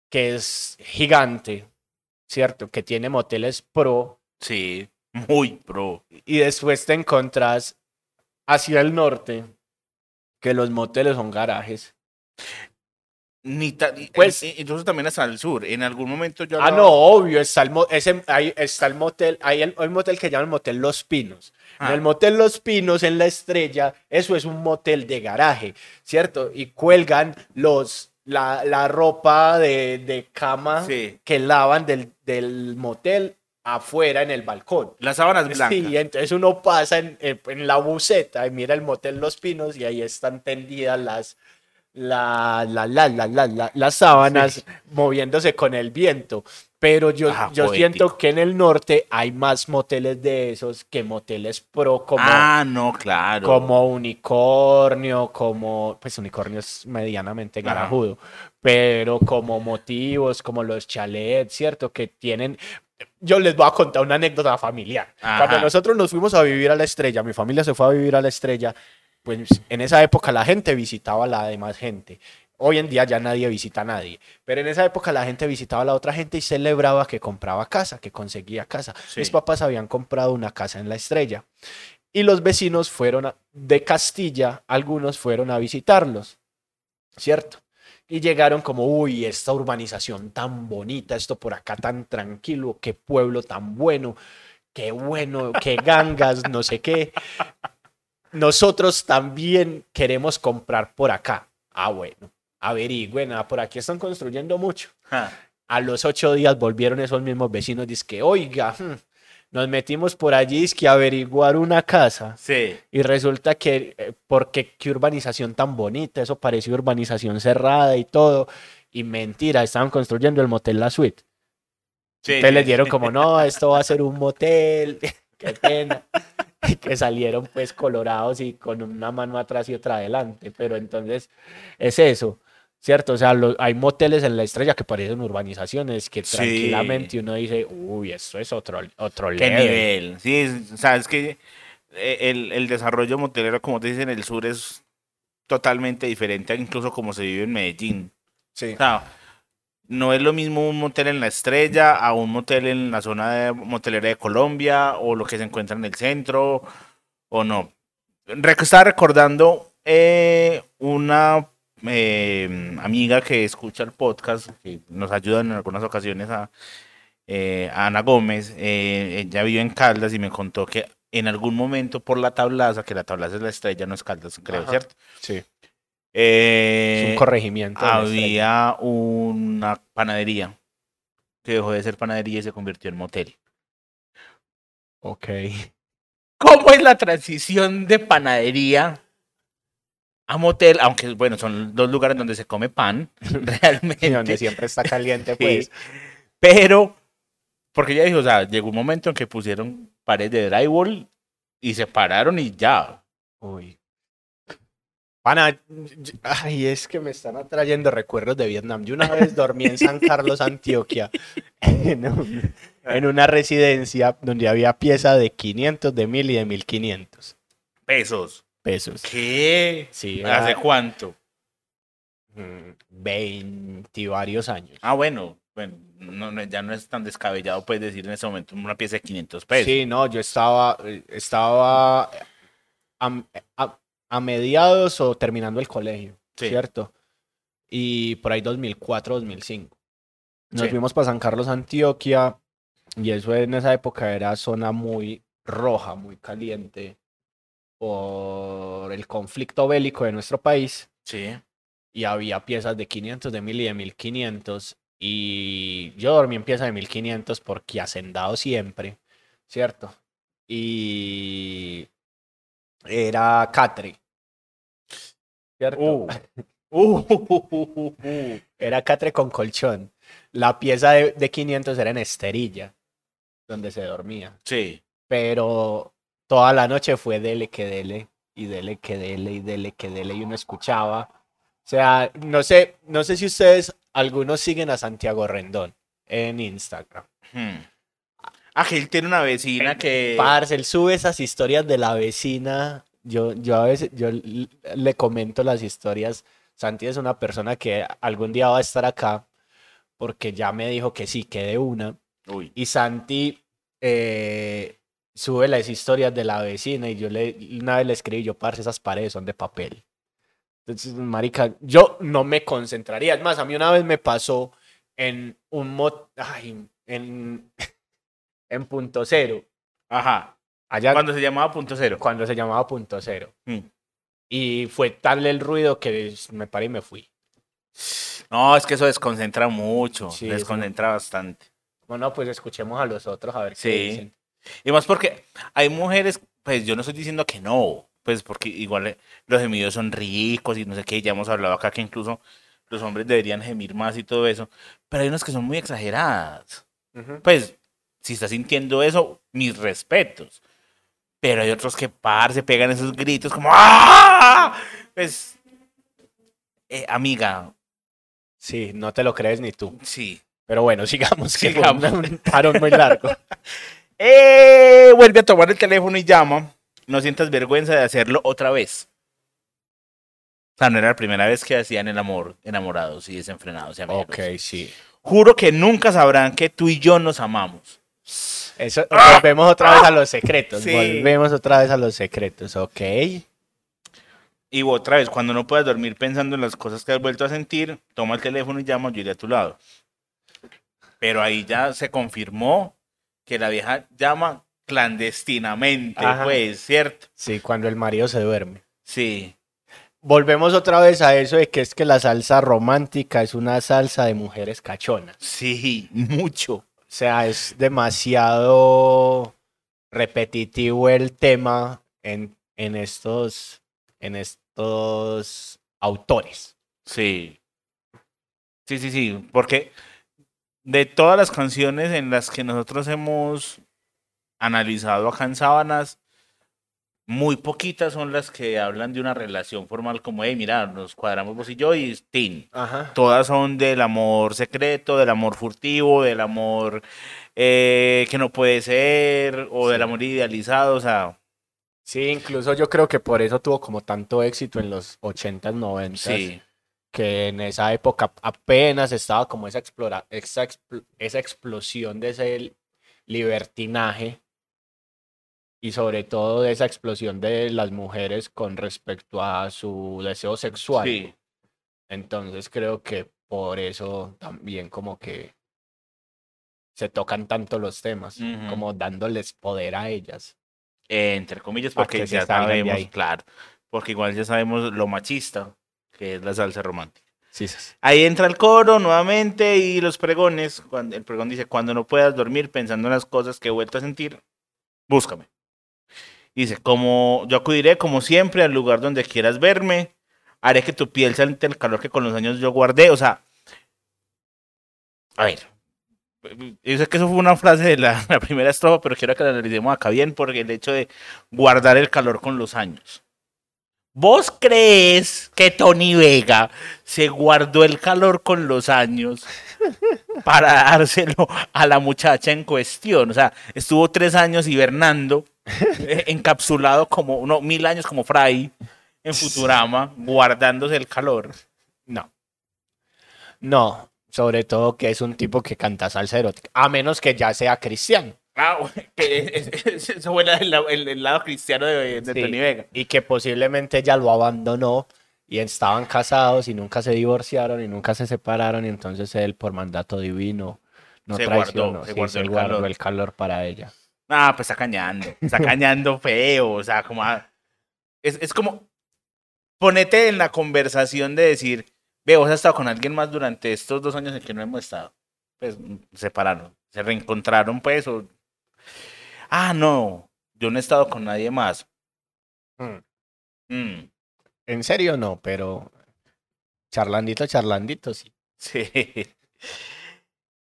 Speaker 2: que es gigante, ¿cierto? Que tiene moteles pro,
Speaker 3: Sí, muy pro.
Speaker 2: y después te encontrás hacia el norte, que los moteles son garajes.
Speaker 3: Ni ta-
Speaker 2: Pues-
Speaker 3: incluso también hasta el sur. En algún momento yo
Speaker 2: Ah, no, obvio, está el, ese, ahí está el motel, hay el, hay un motel que llaman Motel Los Pinos. En
Speaker 3: Ah.
Speaker 2: el Motel Los Pinos, en la estrella, eso es un motel de garaje, ¿cierto? Y cuelgan los, la, la ropa de, de cama
Speaker 3: Sí.
Speaker 2: que lavan del, del motel afuera en el balcón.
Speaker 3: Las sábanas blancas.
Speaker 2: Sí, entonces uno pasa en, en- la buceta y mira el motel Los Pinos y ahí están tendidas las, la, la, la, la, la, la- las sábanas moviéndose con el viento. Pero yo,
Speaker 3: Ah,
Speaker 2: yo
Speaker 3: poético.
Speaker 2: siento que en el norte hay más moteles de esos que moteles pro como,
Speaker 3: ah, no, claro.
Speaker 2: como unicornio, como, pues unicornio es medianamente garajudo, pero como motivos, como los chalets, ¿cierto? Que tienen... Yo les voy a contar una anécdota familiar. Cuando
Speaker 3: Ajá.
Speaker 2: nosotros nos fuimos a vivir a la estrella, mi familia se fue a vivir a la estrella, pues en esa época la gente visitaba a la demás gente. Hoy en día ya nadie visita a nadie, pero en esa época la gente visitaba a la otra gente y celebraba que compraba casa, que conseguía casa.
Speaker 3: Sí.
Speaker 2: Mis papás habían comprado una casa en la estrella y los vecinos fueron a- de Castilla, algunos fueron a visitarlos, ¿cierto? Y llegaron como, uy, esta urbanización tan bonita, esto por acá tan tranquilo, qué pueblo tan bueno, qué bueno, qué gangas, no sé qué. Nosotros también queremos comprar por acá. Ah, bueno, averigüen, ah, por aquí están construyendo mucho.
Speaker 3: Ah,
Speaker 2: A los ocho días volvieron esos mismos vecinos, dice que, oiga, hmm, nos metimos por allí, es que averiguar una casa.
Speaker 3: sí.
Speaker 2: Y resulta que, eh, porque qué urbanización tan bonita, eso parecía urbanización cerrada y todo. Y mentira, estaban construyendo el motel La Suite.
Speaker 3: sí,
Speaker 2: Entonces
Speaker 3: sí,
Speaker 2: les dieron como, no, esto va a ser un motel, qué pena. Y que salieron pues colorados y con una mano atrás y otra adelante. Pero entonces es eso, ¿cierto? O sea, lo- hay moteles en la estrella que parecen urbanizaciones que
Speaker 3: Sí.
Speaker 2: tranquilamente uno dice, uy, esto es otro, otro
Speaker 3: ¿Qué
Speaker 2: level".
Speaker 3: nivel? Sí, o sea, es que eh, el, el desarrollo motelero, como te dicen, en el sur es totalmente diferente, incluso como se vive en Medellín.
Speaker 2: Sí.
Speaker 3: O sea, no es lo mismo un motel en la estrella a un motel en la zona de motelera de Colombia o lo que se encuentra en el centro o no. Estaba recordando eh, una eh, amiga que escucha el podcast, que nos ayuda en algunas ocasiones a, eh, a Ana Gómez. eh, ella vive en Caldas y me contó que en algún momento por la tablaza, que la tablaza es la estrella, no es Caldas, creo,
Speaker 2: Ajá.
Speaker 3: ¿cierto?
Speaker 2: Sí. Es
Speaker 3: Eh,
Speaker 2: un corregimiento.
Speaker 3: había una panadería que dejó de ser panadería y se convirtió en motel.
Speaker 2: Ok.
Speaker 3: ¿Cómo es la transición de panadería a motel, aunque bueno, son dos lugares donde se come pan, realmente.
Speaker 2: Y donde siempre está caliente,
Speaker 3: Sí.
Speaker 2: pues.
Speaker 3: Pero, porque ya dijo, o sea, llegó un momento en que pusieron pared de drywall y se pararon y ya.
Speaker 2: Uy. Pana, ay, es que me están atrayendo recuerdos de Vietnam. Yo una vez dormí en San Carlos, Antioquia, en, un- en una residencia donde había piezas de 500, de 1000 y de 1500
Speaker 3: Pesos.
Speaker 2: Pesos.
Speaker 3: ¿Qué?
Speaker 2: Sí,
Speaker 3: ¿Hace cuánto?
Speaker 2: mm, 20 y varios años.
Speaker 3: Ah, bueno, bueno, no, no, ya no es tan descabellado, pues decir en ese momento una pieza de 500 pesos.
Speaker 2: Sí, no, yo estaba, eh, estaba a, a- a mediados o terminando el colegio,
Speaker 3: Sí.
Speaker 2: ¿cierto? Y por ahí 2004, 2005. Nos
Speaker 3: Sí.
Speaker 2: fuimos para San Carlos, Antioquia, y eso en esa época era zona muy roja, muy caliente, por el conflicto bélico de nuestro país,
Speaker 3: Sí.
Speaker 2: y había piezas de 500, de 1000 y de 1500, y yo dormí en piezas de 1500 porque hacendado siempre, ¿cierto? Y era Catre, ¿cierto?
Speaker 3: Uh, uh.
Speaker 2: Era Catre con colchón. La pieza de, de 500 era en esterilla, donde se dormía.
Speaker 3: Sí.
Speaker 2: Pero toda la noche fue dele que dele, y dele que dele, y dele que dele, y uno escuchaba. O sea, no sé, no sé si ustedes, algunos siguen a Santiago Rendón en Instagram.
Speaker 3: Hmm. Ah, él tiene una vecina que...
Speaker 2: Parce, él sube esas historias de la vecina. Yo, yo a veces yo le comento las historias. Santi es una persona que algún día va a estar acá porque ya me dijo que sí, que de una.
Speaker 3: Uy.
Speaker 2: Y Santi eh, sube las historias de la vecina y yo le una vez le escribí, yo, parce, esas paredes son de papel. Entonces, marica, yo no me concentraría. Es más, a mí una vez me pasó en un mod, ay, en, en punto cero.
Speaker 3: Ajá.
Speaker 2: Allá
Speaker 3: Cuando se llamaba punto cero.
Speaker 2: cuando se llamaba punto cero.
Speaker 3: Mm.
Speaker 2: Y fue tal el ruido que me paré y me fui.
Speaker 3: No, es que eso desconcentra mucho.
Speaker 2: Sí,
Speaker 3: desconcentra bastante.
Speaker 2: Bueno, pues escuchemos a los otros a ver
Speaker 3: Sí.
Speaker 2: qué dicen.
Speaker 3: Y más porque hay mujeres, pues yo no estoy diciendo que no, pues porque igual eh, los gemidos son ricos y no sé qué, ya hemos hablado acá que incluso los hombres deberían gemir más y todo eso, pero hay unas que son muy exageradas.
Speaker 2: Ujú.
Speaker 3: Pues, si estás sintiendo eso, mis respetos. Pero hay otros que par, se pegan esos gritos como ¡Ah! Pues, eh, amiga,
Speaker 2: Sí, no te lo crees ni tú.
Speaker 3: sí.
Speaker 2: Pero bueno, sigamos. que fue
Speaker 3: Sigamos.
Speaker 2: un parón muy largo.
Speaker 3: Eh, vuelve a tomar el teléfono y llama. No sientas vergüenza de hacerlo otra vez. O sea, no era la primera vez que hacían el amor enamorados y desenfrenados. y
Speaker 2: ok, sí.
Speaker 3: Juro que nunca sabrán que tú y yo nos amamos.
Speaker 2: Eso, volvemos otra vez a los secretos.
Speaker 3: Sí.
Speaker 2: Volvemos otra vez a los secretos, ok.
Speaker 3: Y otra vez, cuando no puedas dormir pensando en las cosas que has vuelto a sentir, toma el teléfono y llama, yo iré a tu lado. Pero ahí ya se confirmó que la vieja llama clandestinamente,
Speaker 2: Ajá.
Speaker 3: pues, ¿cierto?
Speaker 2: Sí, cuando el marido se duerme.
Speaker 3: Sí.
Speaker 2: Volvemos otra vez a eso de que es que la salsa romántica es una salsa de mujeres cachonas.
Speaker 3: Sí, mucho.
Speaker 2: O sea, es demasiado repetitivo el tema en, en estos en estos autores.
Speaker 3: Sí. Sí, sí, sí. Porque de todas las canciones en las que nosotros hemos analizado acá en Sábanas, muy poquitas son las que hablan de una relación formal como, hey, mira, nos cuadramos vos y yo y tin.
Speaker 2: Ajá.
Speaker 3: Todas son del amor secreto, del amor furtivo, del amor eh, que no puede ser, o del amor idealizado, o sea,
Speaker 2: Sí, incluso yo creo que por eso tuvo como tanto éxito en los 80s, 90s,
Speaker 3: sí.
Speaker 2: Que en esa época apenas estaba como esa, explora, esa, expl- esa explosión de ese libertinaje y sobre todo de esa explosión de las mujeres con respecto a su deseo sexual.
Speaker 3: Sí.
Speaker 2: Entonces creo que por eso también como que se tocan tanto los temas, como dándoles poder a ellas.
Speaker 3: Eh, entre comillas, porque ya sabemos, claro, porque igual ya sabemos lo machista que es la salsa romántica.
Speaker 2: Sí, sí, sí.
Speaker 3: Ahí entra el coro nuevamente y los pregones. Cuando, el pregón dice, cuando no puedas dormir pensando en las cosas que he vuelto a sentir, búscame. Dice, como yo acudiré como siempre al lugar donde quieras verme, haré que tu piel siente el calor que con los años yo guardé. O sea, a ver, yo sé que eso fue una frase de la, la primera estrofa, pero quiero que la analicemos acá bien porque el hecho de guardar el calor con los años. ¿Vos crees que Tony Vega se guardó el calor con los años para dárselo a la muchacha en cuestión? O sea, estuvo tres años hibernando, eh, encapsulado como uno, mil años como Fry en Futurama, guardándose el calor.
Speaker 2: No. No, sobre todo que es un tipo que canta salsa erótica, a menos que ya sea cristiano.
Speaker 3: Ah, es- es- eso fue el, el- el lado cristiano de, de
Speaker 2: Sí,
Speaker 3: Tony Vega.
Speaker 2: Y que posiblemente ella lo abandonó y estaban casados y nunca se divorciaron y nunca se separaron y entonces él por mandato divino no
Speaker 3: Se guardó,
Speaker 2: traicionó,
Speaker 3: se
Speaker 2: sí,
Speaker 3: guardó
Speaker 2: se
Speaker 3: el
Speaker 2: guardó
Speaker 3: calor.
Speaker 2: el calor para ella.
Speaker 3: Ah, pues está cañando. Está cañando feo. O sea, como. a- es, es como. Ponete en la conversación de decir, ve, vos has estado con alguien más durante estos dos años en que no hemos estado. Pues se separaron. Se reencontraron, pues. O... Ah, no. Yo no he estado con nadie más.
Speaker 2: Mm.
Speaker 3: Mm,
Speaker 2: En serio no, pero charlandito, charlandito, sí.
Speaker 3: sí.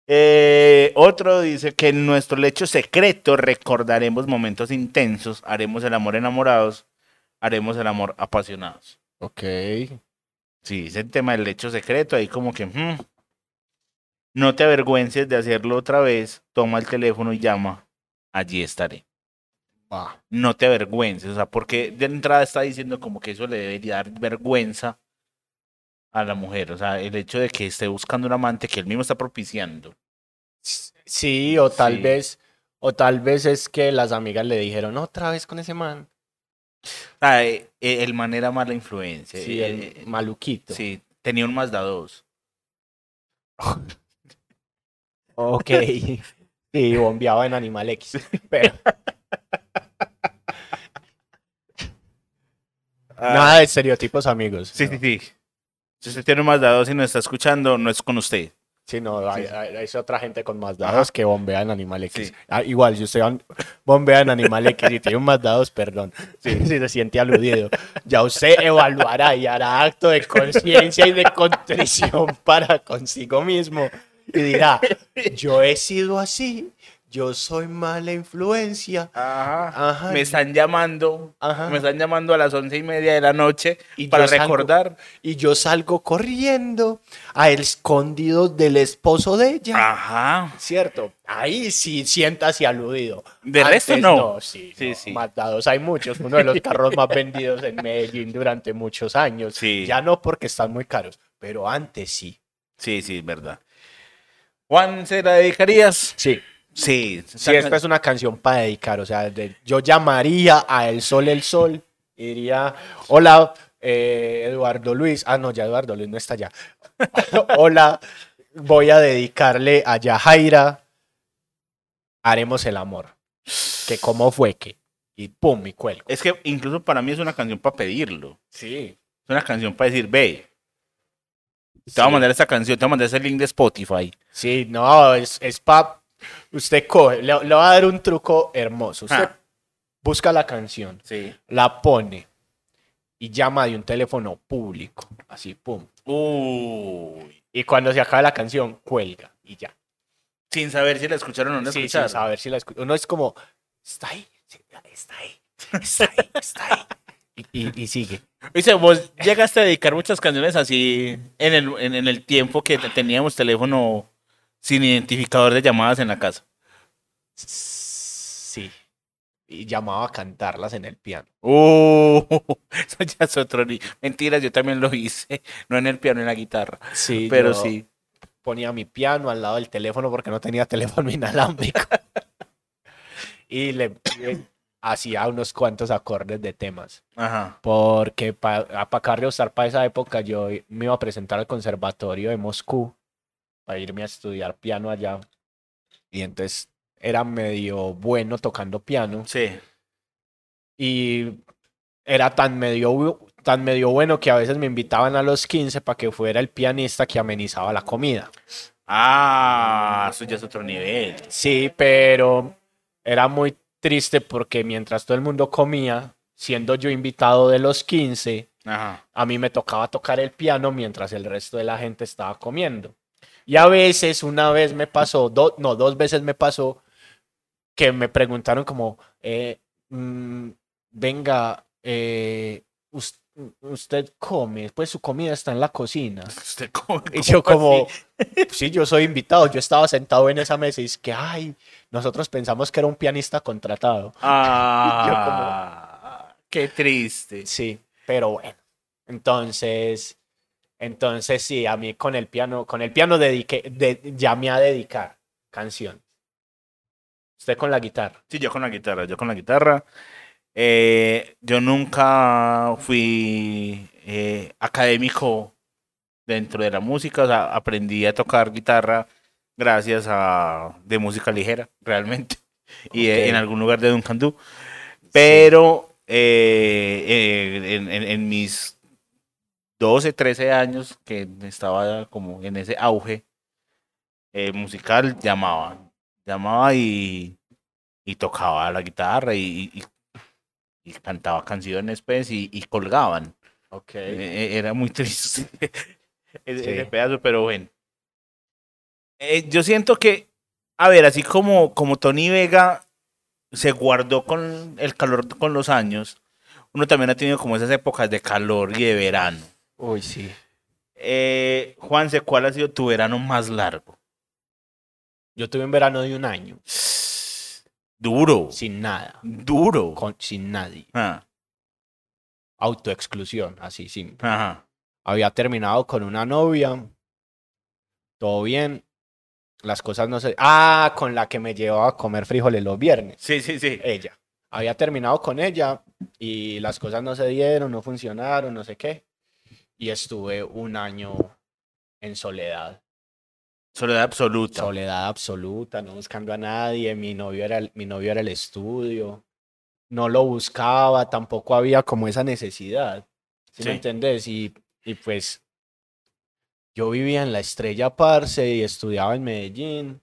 Speaker 3: Eh, otro dice que en nuestro lecho secreto recordaremos momentos intensos, haremos el amor enamorados, haremos el amor apasionados.
Speaker 2: Ok.
Speaker 3: Sí, ese tema del lecho secreto, ahí como que, hmm, no te avergüences de hacerlo otra vez, toma el teléfono y llama, allí estaré.
Speaker 2: Va.
Speaker 3: No te avergüences, o sea, porque de entrada está diciendo como que eso le debería dar vergüenza a la mujer, o sea, el hecho de que esté buscando un amante que él mismo está propiciando.
Speaker 2: Sí, o tal
Speaker 3: Sí.
Speaker 2: vez, o tal vez es que las amigas le dijeron otra vez con ese man.
Speaker 3: Sea, eh, eh, el man era mala influencia.
Speaker 2: Sí,
Speaker 3: eh,
Speaker 2: el maluquito.
Speaker 3: sí, tenía un Mazda 2.
Speaker 2: Ok. Sí, bombeaba en Animal X. Pero nada de estereotipos, amigos.
Speaker 3: Ah. Sí,
Speaker 2: No.
Speaker 3: sí, sí. Si usted tiene Mazda 2 y nos está escuchando, no es con usted.
Speaker 2: Sí, no, hay,
Speaker 3: Sí.
Speaker 2: hay- hay otra gente con más
Speaker 3: Ajá.
Speaker 2: dados que bombea en Animal X.
Speaker 3: Sí.
Speaker 2: Ah, igual, si usted bombea en Animal X y tiene un más dados, perdón, si, si se siente aludido, ya usted evaluará y hará acto de conciencia y de contrición para consigo mismo y dirá, yo he sido así, yo soy mala influencia.
Speaker 3: Ajá.
Speaker 2: Ajá.
Speaker 3: Me están llamando.
Speaker 2: Ajá.
Speaker 3: Me están llamando a las once y media de la noche
Speaker 2: Y
Speaker 3: para
Speaker 2: salgo-
Speaker 3: recordar.
Speaker 2: Y yo salgo corriendo a escondido del esposo de ella.
Speaker 3: Ajá.
Speaker 2: Cierto, ahí sí siéntase aludido.
Speaker 3: De resto,
Speaker 2: Antes
Speaker 3: no.
Speaker 2: sí,
Speaker 3: Sí,
Speaker 2: no,
Speaker 3: sí.
Speaker 2: Matados hay muchos, uno de los carros más vendidos en Medellín durante muchos años.
Speaker 3: Sí.
Speaker 2: Ya no porque están muy caros, pero antes sí.
Speaker 3: Sí, sí, es verdad. Juan, ¿se la dedicarías?
Speaker 2: Sí.
Speaker 3: Sí.
Speaker 2: Sí, esta es una canción para dedicar, o sea, de- yo llamaría a El Sol El Sol y diría, hola, eh, Eduardo Luis, ah, no, ya Eduardo Luis no está allá. hola, voy a dedicarle a Yajaira, haremos el amor, que cómo fue que, y pum, y cuelgo.
Speaker 3: Es que incluso para mí es una canción para pedirlo.
Speaker 2: Sí.
Speaker 3: Es una canción para decir, ve, te voy a mandar esta canción, te voy a mandar ese link de Spotify.
Speaker 2: Sí, no, es, es pa... Usted coge, le, le va a dar un truco hermoso. Usted
Speaker 3: Ah.
Speaker 2: busca la canción,
Speaker 3: Sí.
Speaker 2: la pone y llama de un teléfono público, así, pum.
Speaker 3: Uy.
Speaker 2: Y cuando se acaba la canción, cuelga y ya.
Speaker 3: Sin saber si la escucharon o no la
Speaker 2: Sí,
Speaker 3: escucharon.
Speaker 2: sin saber si la escucha. Uno es como, está ahí, sí, está ahí, está ahí, está ahí. Y, sigue.
Speaker 3: Dice, vos llegaste a dedicar muchas canciones así en el, en, en el tiempo que te- teníamos teléfono sin identificador de llamadas en la casa.
Speaker 2: Sí. Y llamaba a cantarlas en el piano.
Speaker 3: Uh, eso ya es otro. Mentiras, yo también lo hice. No en el piano, en la guitarra.
Speaker 2: Sí,
Speaker 3: Pero sí.
Speaker 2: Ponía mi piano al lado del teléfono porque no tenía teléfono inalámbrico. y le hacía unos cuantos acordes de temas.
Speaker 3: Ajá.
Speaker 2: Porque para pa Carriostar, para esa época, yo me iba a presentar al conservatorio de Moscú para irme a estudiar piano allá. Y entonces era medio bueno tocando piano.
Speaker 3: Sí.
Speaker 2: Y era tan medio, tan medio bueno que a veces me invitaban a los 15 para que fuera el pianista que amenizaba la comida.
Speaker 3: Ah, eso ya es otro nivel.
Speaker 2: Sí, pero era muy triste porque mientras todo el mundo comía, siendo yo invitado de los 15,
Speaker 3: Ajá.
Speaker 2: a mí me tocaba tocar el piano mientras el resto de la gente estaba comiendo. Y a veces, una vez me pasó, do- no, dos veces me pasó que me preguntaron como, eh, mm, venga, eh, us- usted come, pues su comida está en la cocina.
Speaker 3: Usted come
Speaker 2: Y yo como, sí, yo soy invitado, yo estaba sentado en esa mesa y es que, ay, nosotros pensamos que era un pianista contratado.
Speaker 3: Ah, qué triste.
Speaker 2: Sí, pero bueno. Entonces, entonces sí, a mí con el piano, con el piano dediqué, de, llamé a dedicar canciones. Usted con la guitarra.
Speaker 3: Sí, yo con la guitarra, yo con la guitarra. Eh, yo nunca fui eh, académico dentro de la música, o sea, aprendí a tocar guitarra gracias a de música ligera, realmente, y eh, en algún lugar de Duncan Du. Pero eh, eh, en, en- en mis 12, 13 años que estaba como en ese auge musical, llamaba, llamaba y, y tocaba la guitarra y, y- y cantaba canciones, pues, y, y colgaban.
Speaker 2: Ok.
Speaker 3: Eh, Era muy triste ese,
Speaker 2: Sí.
Speaker 3: ese pedazo, pero bueno. Eh, yo siento que, a ver, así como, como Tony Vega se guardó con el calor con los años, uno también ha tenido como esas épocas de calor y de verano.
Speaker 2: Uy, sí.
Speaker 3: Eh, Juanse, ¿cuál ha sido tu verano más largo?
Speaker 2: Yo tuve un verano de un año,
Speaker 3: Duro,
Speaker 2: sin nada,
Speaker 3: duro.
Speaker 2: con, sin nadie.
Speaker 3: Ah,
Speaker 2: Autoexclusión, así, simple.
Speaker 3: ajá.
Speaker 2: Había terminado con una novia, todo bien. Las cosas no se... Ah, con la que me llevaba a comer frijoles los viernes.
Speaker 3: Sí, sí, sí.
Speaker 2: ella. Había terminado con ella y las cosas no se dieron, no funcionaron, no sé qué. Y estuve un año en soledad.
Speaker 3: Soledad absoluta.
Speaker 2: Soledad absoluta, no buscando a nadie. Mi novio era el, mi novio era el estudio. No lo buscaba, tampoco había como esa necesidad. ¿Sí,
Speaker 3: Sí.
Speaker 2: me entendés? Y, y pues yo vivía en la Estrella Parce y estudiaba en Medellín.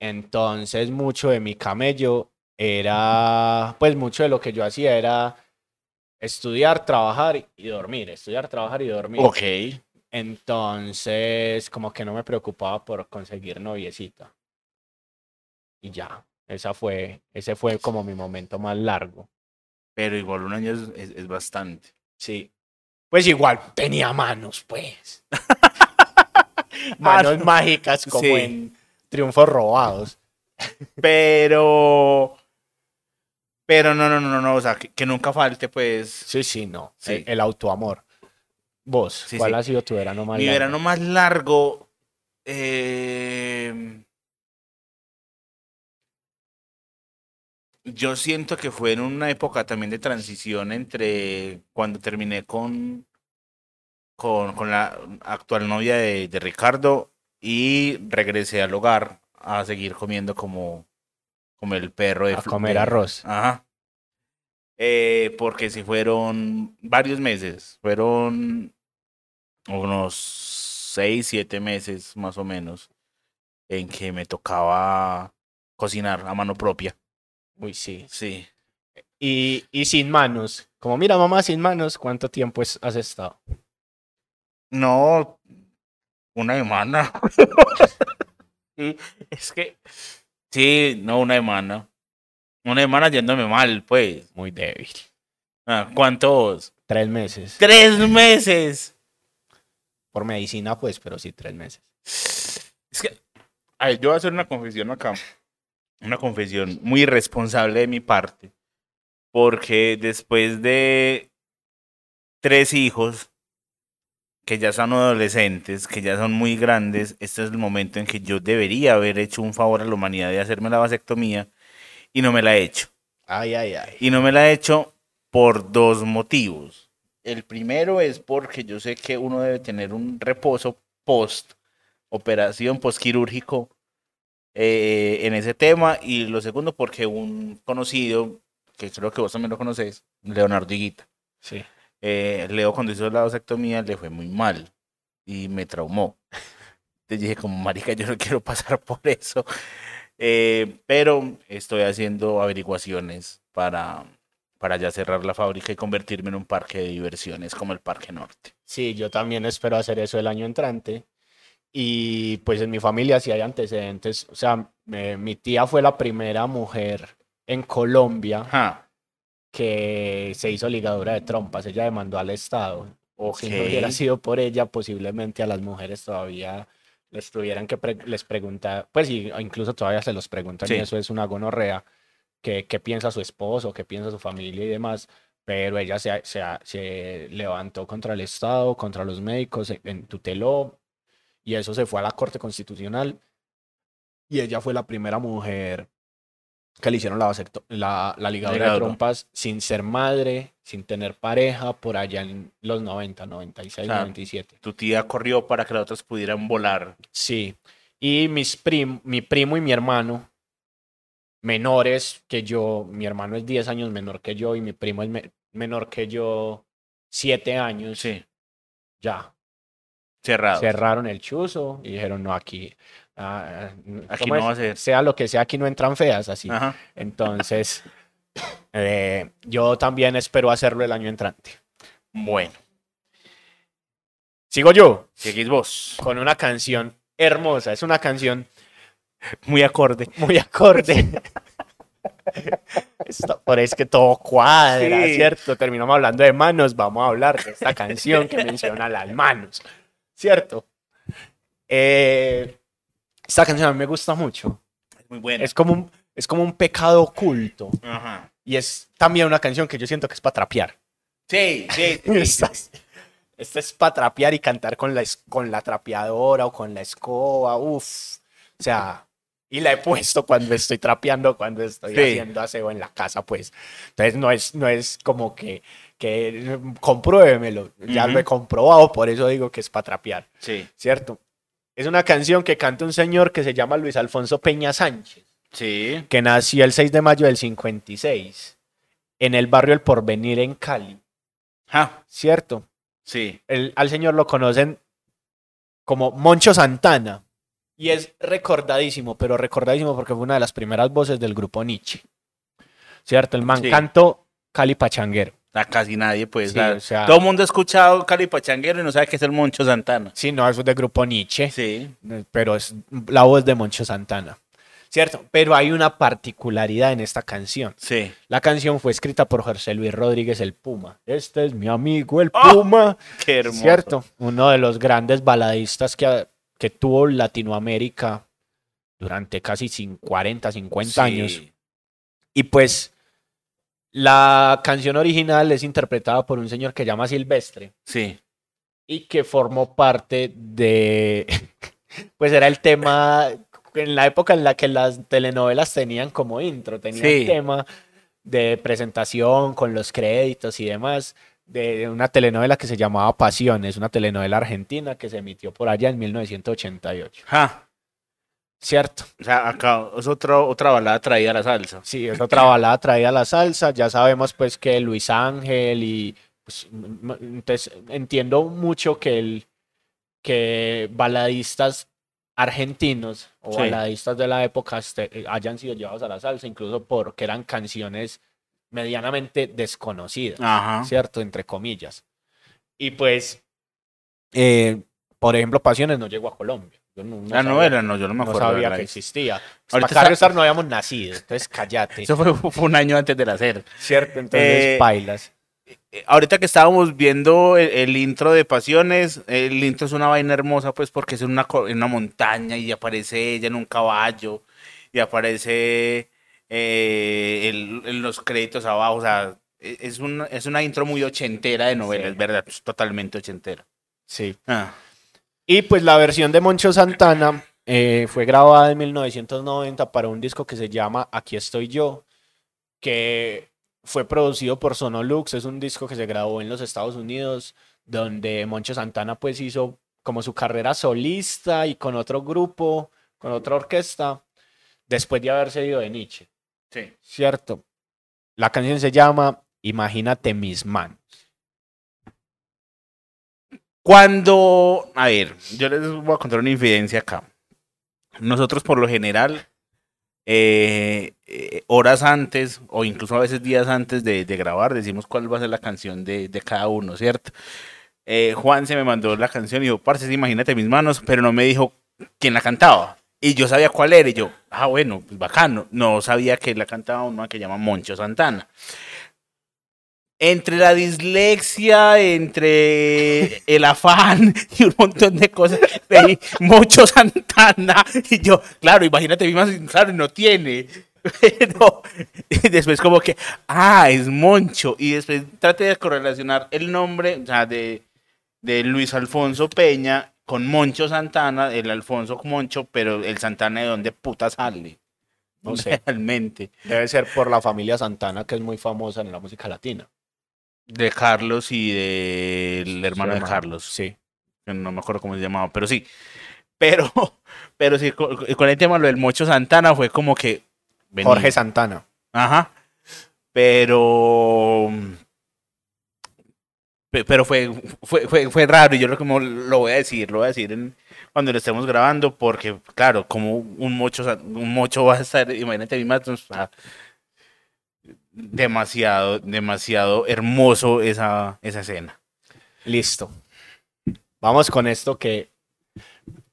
Speaker 2: Entonces mucho de mi camello era, pues mucho de lo que yo hacía era estudiar, trabajar y dormir, estudiar, trabajar y dormir.
Speaker 3: Ok.
Speaker 2: Entonces, como que no me preocupaba por conseguir noviecita. Y ya, esa fue, ese fue como mi momento más largo.
Speaker 3: Pero igual un año es, es- es bastante.
Speaker 2: Sí. Pues igual tenía manos, pues. manos mágicas como
Speaker 3: sí.
Speaker 2: en Triunfos Robados.
Speaker 3: Pero. Pero no, no, no, no, no. O sea, que, que nunca falte, pues.
Speaker 2: Sí, sí, no.
Speaker 3: Sí.
Speaker 2: El, el autoamor. Vos,
Speaker 3: Sí,
Speaker 2: ¿cuál
Speaker 3: sí.
Speaker 2: ha sido tu verano más
Speaker 3: Mi
Speaker 2: largo?
Speaker 3: verano más largo. eh, yo siento que fue en una época también de transición entre cuando terminé con, con, con la actual novia de, de Ricardo y regresé al hogar a seguir comiendo como, como el perro de
Speaker 2: A comer arroz.
Speaker 3: Ajá. Eh, porque si fueron varios meses, fueron unos seis, siete meses más o menos, en que me tocaba cocinar a mano propia.
Speaker 2: Uy, sí.
Speaker 3: Sí.
Speaker 2: Y, y sin manos. Como mira, mamá, sin manos, ¿cuánto tiempo es- has estado?
Speaker 3: No, una semana. sí, es que, sí, no, una semana. Una semana yéndome mal, pues.
Speaker 2: Muy débil.
Speaker 3: Ah, ¿Cuántos?
Speaker 2: Tres meses.
Speaker 3: Tres meses.
Speaker 2: Por medicina, pues, pero sí, tres meses.
Speaker 3: Es que, a ver, yo voy a hacer una confesión acá. Una confesión muy irresponsable de mi parte. Porque después de tres hijos que ya son adolescentes, que ya son muy grandes, este es el momento en que yo debería haber hecho un favor a la humanidad de hacerme la vasectomía y no me la he hecho.
Speaker 2: Ay, ay, ay.
Speaker 3: Y no me la he hecho por dos motivos. El primero es porque yo sé que uno debe tener un reposo post operación, post quirúrgico eh, en ese tema. Y lo segundo porque un conocido, que creo que vos también lo conoces, Leonardo Higuita.
Speaker 2: Sí.
Speaker 3: eh, Leo cuando hizo la vasectomía le fue muy mal y me traumó. Entonces dije como marica, yo no quiero pasar por eso. Eh, pero estoy haciendo averiguaciones para, para ya cerrar la fábrica y convertirme en un parque de diversiones como el Parque Norte.
Speaker 2: Sí, yo también espero hacer eso el año entrante. Y pues en mi familia sí hay antecedentes. O sea, eh, mi tía fue la primera mujer en Colombia que se hizo ligadura de trompas. Ella demandó al Estado. O si no hubiera sido por ella, posiblemente a las mujeres todavía les tuvieran que pre- les preguntar, pues y- incluso todavía se los preguntan
Speaker 3: Sí.
Speaker 2: y eso es una gonorrea, que qué piensa su esposo, qué piensa su familia y demás. Pero ella se, se, se levantó contra el Estado, contra los médicos, en- tuteló y eso se fue a la Corte Constitucional y ella fue la primera mujer que le hicieron la, la, la ligadura de trompas sin ser madre, sin tener pareja, por allá en los 90, 96,
Speaker 3: Claro.
Speaker 2: 97.
Speaker 3: tu tía corrió para que las otras pudieran volar.
Speaker 2: Sí. Y mis prim, mi primo y mi hermano, menores que yo, mi hermano es 10 años menor que yo y mi primo es me- menor que yo 7 años,
Speaker 3: Sí,
Speaker 2: ya
Speaker 3: cerrado.
Speaker 2: cerraron el chuzo y dijeron, no, aquí, ah,
Speaker 3: Aquí
Speaker 2: ¿cómo
Speaker 3: no va a ser.
Speaker 2: Sea lo que sea, aquí no entran feas, así.
Speaker 3: Ajá.
Speaker 2: Entonces, eh, yo también espero hacerlo el año entrante.
Speaker 3: Bueno,
Speaker 2: Sigo yo
Speaker 3: seguís vos.
Speaker 2: con una canción hermosa, es una canción
Speaker 3: Muy acorde.
Speaker 2: muy acorde. Esto- por es que todo cuadra,
Speaker 3: Sí.
Speaker 2: ¿cierto? Terminamos hablando de manos, vamos a hablar de esta canción que menciona las manos, ¿cierto? Eh, esta canción a mí me gusta mucho.
Speaker 3: Es muy buena.
Speaker 2: Es como un, es como un pecado oculto.
Speaker 3: Ajá.
Speaker 2: Y es también una canción que yo siento que es para trapear.
Speaker 3: Sí, sí, sí,
Speaker 2: Esta,
Speaker 3: sí.
Speaker 2: esta es para trapear y cantar con la, con la trapeadora o con la escoba. Uf. O sea, y la he puesto cuando estoy trapeando, cuando estoy haciendo aseo en la casa, pues. Entonces no es, no es como que, que compruébemelo. Ya lo he comprobado, por eso digo que es para trapear,
Speaker 3: Sí,
Speaker 2: ¿cierto? Es una canción que canta un señor que se llama Luis Alfonso Peña Sánchez
Speaker 3: sí.
Speaker 2: que nació el 6 de mayo del 56 en el barrio El Porvenir en Cali,
Speaker 3: Ah,
Speaker 2: ¿cierto?
Speaker 3: sí.
Speaker 2: El- al señor lo conocen como Moncho Santana y es recordadísimo, pero recordadísimo porque fue una de las primeras voces del grupo Nietzsche, ¿cierto? El man
Speaker 3: Sí.
Speaker 2: cantó Cali Pachanguero.
Speaker 3: A casi nadie, pues.
Speaker 2: Sí, o sea-
Speaker 3: Todo el mundo ha escuchado Cali Pachanguero y no sabe qué es el Moncho Santana.
Speaker 2: Sí, no, eso es del grupo Nietzsche,
Speaker 3: Sí.
Speaker 2: pero es la voz de Moncho Santana, ¿cierto? Pero hay una particularidad en esta canción.
Speaker 3: Sí.
Speaker 2: La canción fue escrita por José Luis Rodríguez el Puma. Este es mi amigo el
Speaker 3: ¡Oh!
Speaker 2: Puma.
Speaker 3: Qué hermoso.
Speaker 2: Cierto, uno de los grandes baladistas que, que tuvo Latinoamérica durante casi cin- 40, 50
Speaker 3: Sí.
Speaker 2: años. Y pues la canción original es interpretada por un señor que se llama Silvestre
Speaker 3: Sí.
Speaker 2: y que formó parte de, pues era el tema en la época en la que las telenovelas tenían como intro, tenían
Speaker 3: Sí.
Speaker 2: tema de presentación con los créditos y demás de una telenovela que se llamaba Pasiones, una telenovela argentina que se emitió por allá en 1988.
Speaker 3: Ja.
Speaker 2: ¿Cierto?
Speaker 3: O sea, acá es otro, otra balada traída a la salsa.
Speaker 2: Sí, es otra balada traída a la salsa. Ya sabemos pues que Luis Ángel y pues, entonces entiendo mucho que el que baladistas argentinos o
Speaker 3: Sí.
Speaker 2: baladistas de la época este, hayan sido llevados a la salsa, incluso porque eran canciones medianamente desconocidas,
Speaker 3: Ajá.
Speaker 2: ¿cierto? Entre comillas. Y pues, eh, por ejemplo, Pasiones no llegó a Colombia. Yo no, no
Speaker 3: La
Speaker 2: sabía-
Speaker 3: novela, no, yo no me
Speaker 2: no
Speaker 3: acuerdo.
Speaker 2: sabía
Speaker 3: verla.
Speaker 2: que existía.
Speaker 3: Ahorita
Speaker 2: Para Carlos no habíamos nacido, entonces cállate.
Speaker 3: Eso fue, fue un año antes de nacer.
Speaker 2: ¿Cierto? Entonces,
Speaker 3: Eh,
Speaker 2: bailas.
Speaker 3: Eh, Ahorita que estábamos viendo el, el intro de Pasiones, el intro es una vaina hermosa, pues porque es en una, en una montaña y aparece ella en un caballo y aparece eh, el- en los créditos abajo. O sea, e- es, un, es una intro muy ochentera de novela,
Speaker 2: Sí.
Speaker 3: es verdad, es totalmente ochentera.
Speaker 2: Sí.
Speaker 3: Ah,
Speaker 2: Y pues la versión de Moncho Santana eh, fue grabada en 1990 para un disco que se llama Aquí estoy yo, que fue producido por Sonolux. Es un disco que se grabó en los Estados Unidos, donde Moncho Santana pues hizo como su carrera solista y con otro grupo, con otra orquesta, después de haberse ido de Nietzsche.
Speaker 3: sí.
Speaker 2: ¿cierto? La canción se llama Imagínate mis manos.
Speaker 3: Cuando, a ver, yo les voy a contar una infidencia acá. Nosotros por lo general eh, eh, horas antes o incluso a veces días antes de, grabar, decimos cuál va a ser la canción de, cada uno, ¿cierto? Eh, Juan se me mandó la canción y dijo, parce, imagínate mis manos, pero no me dijo quién la cantaba. Y yo sabía cuál era y yo, ah, bueno, pues bacano. No sabía que la cantaba una que llama Moncho Santana entre la dislexia, entre el afán y un montón de cosas, pedí mucho Santana. Y yo, claro, imagínate, más, claro, no tiene. Pero y después como que, ah, es Moncho. Y después traté de correlacionar el nombre, o sea, de, de Luis Alfonso Peña con Moncho Santana, el Alfonso Moncho, pero el Santana de dónde puta sale.
Speaker 2: No sé.
Speaker 3: Realmente.
Speaker 2: Debe ser por la familia Santana, que es muy famosa en la música latina.
Speaker 3: De Carlos y del hermano de Carlos.
Speaker 2: Sí.
Speaker 3: no me acuerdo cómo se llamaba, pero sí. Pero, pero sí, con, con el tema lo del Mocho Santana fue como que. vení.
Speaker 2: Jorge Santana.
Speaker 3: Ajá. Pero. pe- Pero fue, fue, fue, fue raro y yo lo, como lo voy a decir, lo voy a decir en- cuando lo estemos grabando, porque, claro, como un mocho, un mocho va a estar, imagínate, sea, demasiado, demasiado hermoso esa, esa escena.
Speaker 2: Listo. Vamos con esto que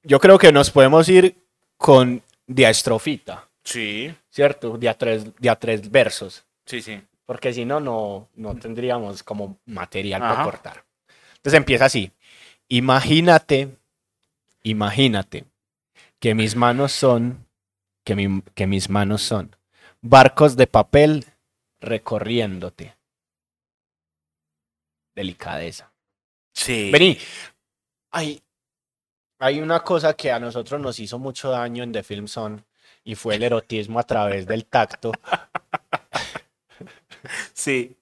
Speaker 2: yo creo que nos podemos ir con diastrofita,
Speaker 3: Sí,
Speaker 2: ¿cierto? De a tres, de a tres versos,
Speaker 3: sí, sí.
Speaker 2: porque si no, no, no tendríamos como material
Speaker 3: Ajá.
Speaker 2: para cortar. Entonces empieza así. Imagínate, imagínate que mis manos son, que, mi- que mis manos son barcos de papel recorriéndote. Delicadeza.
Speaker 3: Sí.
Speaker 2: Vení. Hay, hay una cosa que a nosotros nos hizo mucho daño en The Film Zone y fue el erotismo a través del tacto.
Speaker 3: Sí.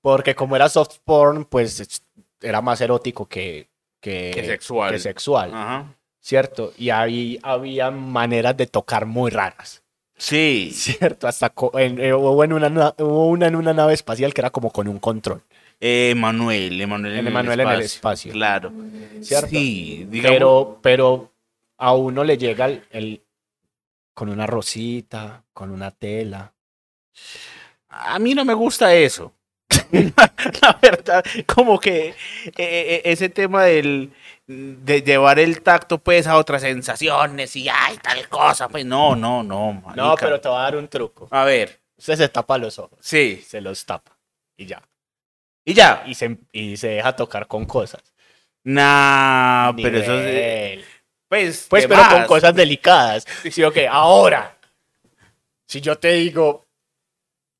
Speaker 2: Porque como era soft porn, pues es- era más erótico que, que,
Speaker 3: Que sexual.
Speaker 2: que sexual,
Speaker 3: Ajá.
Speaker 2: ¿cierto? Y ahí había maneras de tocar muy raras,
Speaker 3: Sí.
Speaker 2: ¿cierto? Hasta en- eh, hubo, en una, na- hubo una en una nave espacial que era como con un control,
Speaker 3: Eh, Manuel, Emanuel en, el
Speaker 2: Emanuel en el
Speaker 3: espacio.
Speaker 2: espacio.
Speaker 3: Claro.
Speaker 2: ¿cierto?
Speaker 3: Sí, digamos.
Speaker 2: Pero, pero a uno le llega el, el- con una rosita, con una tela.
Speaker 3: A mí no me gusta eso. La verdad, como que eh, eh, ese tema del de llevar el tacto pues a otras sensaciones y ay tal cosa, pues no, no, no.
Speaker 2: No, pero te voy a dar un truco.
Speaker 3: a ver,
Speaker 2: Usted se tapa los ojos,
Speaker 3: sí.
Speaker 2: se los tapa y ya.
Speaker 3: Y ya.
Speaker 2: Y se, y se deja tocar con cosas.
Speaker 3: Nah, pero eso es, pues
Speaker 2: Pues, pero con cosas delicadas. Sí, ok, ahora, si yo te digo,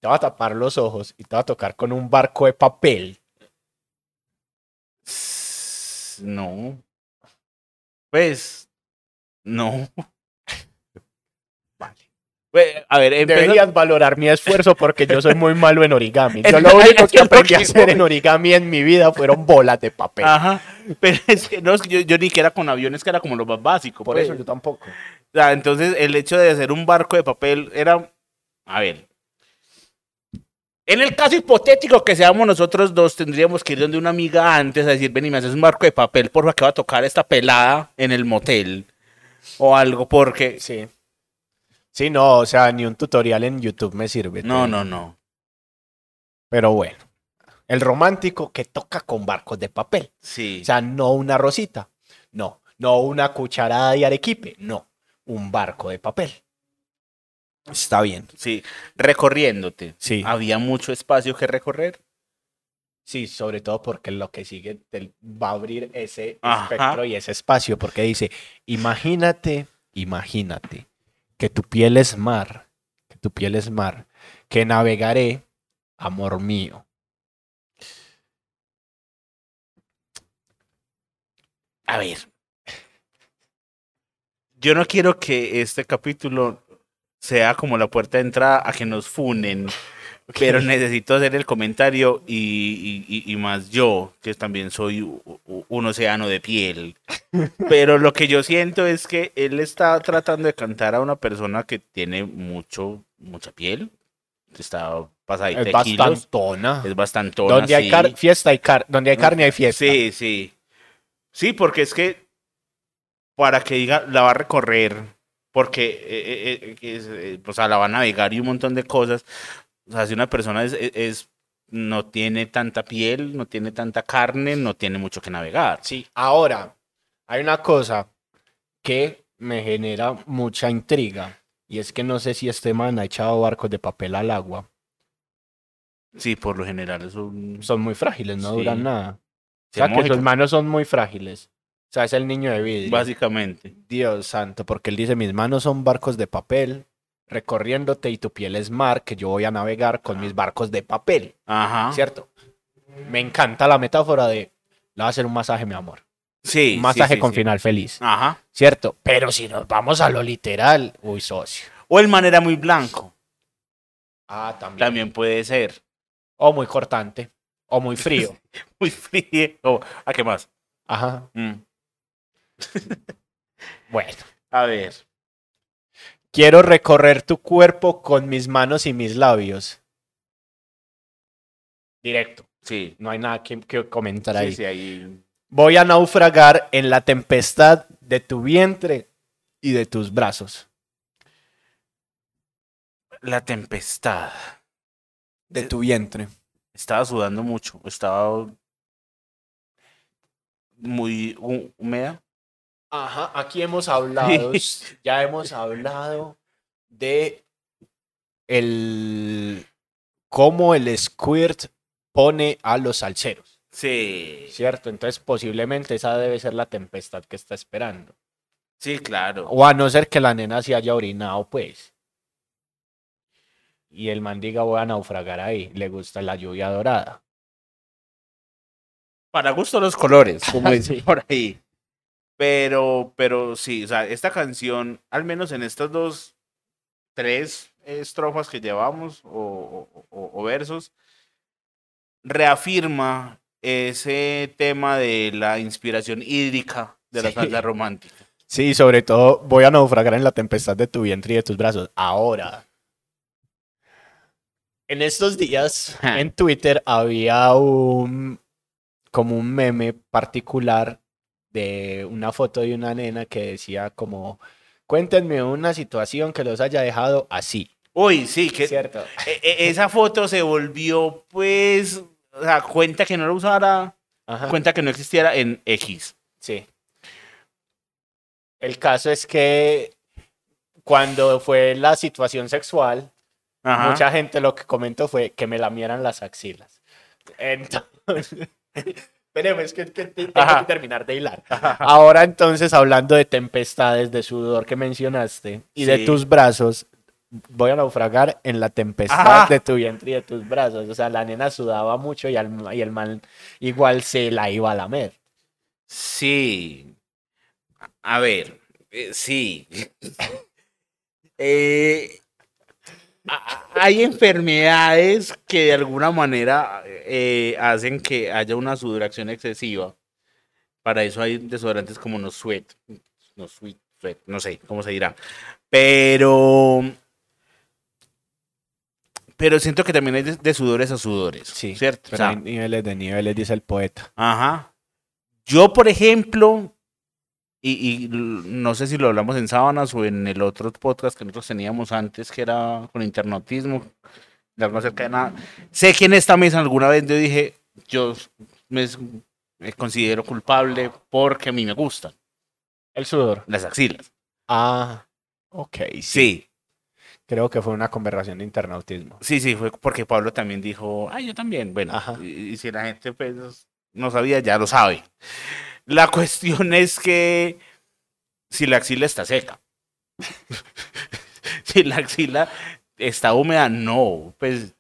Speaker 2: te va a tapar los ojos y te va a tocar con un barco de papel,
Speaker 3: No. Pues no.
Speaker 2: vale.
Speaker 3: Pues, a ver, empezó-
Speaker 2: Deberías valorar mi esfuerzo porque yo soy muy malo en origami. Yo lo único que aprendí a hacer en origami en mi vida fueron bolas de papel.
Speaker 3: Ajá. Pero es que no, yo, yo ni que era con aviones, que era como lo más básico.
Speaker 2: Por
Speaker 3: pues.
Speaker 2: eso yo tampoco.
Speaker 3: O sea, entonces el hecho de hacer un barco de papel era, a ver, en el caso hipotético que seamos nosotros dos, tendríamos que ir donde una amiga antes a decir, ven y me haces un barco de papel, porfa, que va a tocar esta pelada en el motel o algo, porque...
Speaker 2: Sí. Sí, no, o sea, ni un tutorial en YouTube me sirve.
Speaker 3: No, no, no.
Speaker 2: Pero bueno, el romántico que toca con barcos de papel.
Speaker 3: Sí.
Speaker 2: O sea, no una rosita, no, no una cucharada de arequipe, no, un barco de papel. Está bien.
Speaker 3: sí. Recorriéndote.
Speaker 2: Sí.
Speaker 3: Había mucho espacio que recorrer.
Speaker 2: Sí, sobre todo porque lo que sigue te va a abrir ese
Speaker 3: Ajá.
Speaker 2: espectro y ese espacio, porque dice, imagínate, imagínate que tu piel es mar, que tu piel es mar, que navegaré, amor mío.
Speaker 3: A ver. Yo no quiero que este capítulo sea como la puerta de entrada a que nos funen, pero necesito hacer el comentario y, y- más yo, que también soy un océano de piel. Pero lo que yo siento es que él está tratando de cantar a una persona que tiene mucho, mucha piel, está pasadita
Speaker 2: Es
Speaker 3: kilos,
Speaker 2: bastantona.
Speaker 3: es bastantona.
Speaker 2: Donde hay
Speaker 3: sí.
Speaker 2: car- fiesta hay car donde hay carne hay fiesta.
Speaker 3: Sí, sí. Sí, porque es que para que diga, la va a recorrer porque eh, eh, eh, es, eh, o sea, la va a navegar y un montón de cosas. O sea, si una persona es, no tiene tanta piel, no tiene tanta carne, no tiene mucho que navegar.
Speaker 2: Sí, ahora hay una cosa que me genera mucha intriga y es que no sé si este man ha echado barcos de papel al agua.
Speaker 3: Sí, por lo general es un...
Speaker 2: Son muy frágiles, no
Speaker 3: Sí.
Speaker 2: duran nada. O
Speaker 3: se
Speaker 2: sea, que sus manos son muy frágiles. O sea, es el niño de vidrio.
Speaker 3: Básicamente.
Speaker 2: Dios santo, porque él dice, mis manos son barcos de papel, recorriéndote y tu piel es mar, que yo voy a navegar con mis barcos de papel,
Speaker 3: Ajá.
Speaker 2: ¿cierto? Me encanta la metáfora de, le voy a hacer un masaje, mi amor.
Speaker 3: Sí.
Speaker 2: un masaje
Speaker 3: sí,
Speaker 2: con
Speaker 3: sí.
Speaker 2: final feliz,
Speaker 3: Ajá.
Speaker 2: ¿cierto? Pero si nos vamos a lo literal, uy, socio.
Speaker 3: O el man era muy blanco.
Speaker 2: Ah, también.
Speaker 3: También puede ser.
Speaker 2: O muy cortante, o muy frío.
Speaker 3: Muy frío. O, ¿A qué más?
Speaker 2: Ajá.
Speaker 3: Mm.
Speaker 2: Bueno.
Speaker 3: A ver.
Speaker 2: Quiero recorrer tu cuerpo con mis manos y mis labios. Directo.
Speaker 3: Sí.
Speaker 2: No hay nada que, que comentar ahí.
Speaker 3: sí, ahí.
Speaker 2: Voy a naufragar en la tempestad de tu vientre y de tus brazos.
Speaker 3: La tempestad.
Speaker 2: De tu vientre.
Speaker 3: Estaba sudando mucho. Estaba muy hú- húmeda.
Speaker 2: Ajá, aquí hemos hablado, ya hemos hablado de el cómo el squirt pone a los salseros,
Speaker 3: Sí.
Speaker 2: ¿cierto? Entonces posiblemente esa debe ser la tempestad que está esperando.
Speaker 3: Sí, claro.
Speaker 2: O a no ser que la nena se haya orinado, pues. Y el man diga voy a naufragar ahí, le gusta la lluvia dorada.
Speaker 3: Para gusto los colores, como dicen
Speaker 2: Sí.
Speaker 3: por ahí. Pero, pero sí, o sea, esta canción, al menos en estas dos, tres estrofas que llevamos o, o- o- o versos, reafirma ese tema de la inspiración hídrica de la salsa romántica.
Speaker 2: Sí, sobre todo voy a naufragar en la tempestad de tu vientre y de tus brazos. Ahora. En estos días, en Twitter había un como un meme particular de una foto de una nena que decía como cuéntenme una situación que los haya dejado así.
Speaker 3: Uy, sí, que
Speaker 2: ¿Cierto?
Speaker 3: e- e- esa foto se volvió, pues, o sea, cuenta que no lo usara,
Speaker 2: Ajá.
Speaker 3: cuenta que no existiera en X.
Speaker 2: Sí. El caso es que cuando fue la situación sexual,
Speaker 3: Ajá.
Speaker 2: Mucha gente lo que comentó fue que me lamieran las axilas. Entonces, esperemos, es que, que- tengo
Speaker 3: Ajá.
Speaker 2: que terminar de hilar. Ahora entonces, hablando de tempestades, de sudor que mencionaste y de tus brazos, voy a naufragar en la tempestad
Speaker 3: Ajá.
Speaker 2: de tu vientre y de tus brazos. O sea, la nena sudaba mucho y, al- y el man igual se la iba a lamer.
Speaker 3: Sí. A ver, eh, sí. Eh, hay enfermedades que de alguna manera eh, hacen que haya una sudoración excesiva. Para eso hay desodorantes como no sweat, no sweat, sweat, no sé cómo se dirá. Pero, pero siento que también hay de, de sudores a sudores,
Speaker 2: Sí,
Speaker 3: ¿cierto? O
Speaker 2: Pero
Speaker 3: sea,
Speaker 2: hay niveles de niveles, dice el poeta.
Speaker 3: Ajá. Yo, por ejemplo, y, no sé si lo hablamos en Sábanas o en el otro podcast que nosotros teníamos antes, que era con internautismo, algo acerca de nada. Sé que en esta mesa alguna vez yo dije, yo me, considero culpable porque a mí me gustan
Speaker 2: El sudor.
Speaker 3: las axilas.
Speaker 2: Ah, ok, sí.
Speaker 3: Sí,
Speaker 2: Creo que fue una conversación de internautismo.
Speaker 3: sí, sí, fue porque Pablo también dijo, ay, yo también. Bueno,
Speaker 2: Ajá.
Speaker 3: y, y si la gente pues, no sabía, ya lo sabe. La cuestión es que si la axila está seca, si la axila está húmeda, no, pues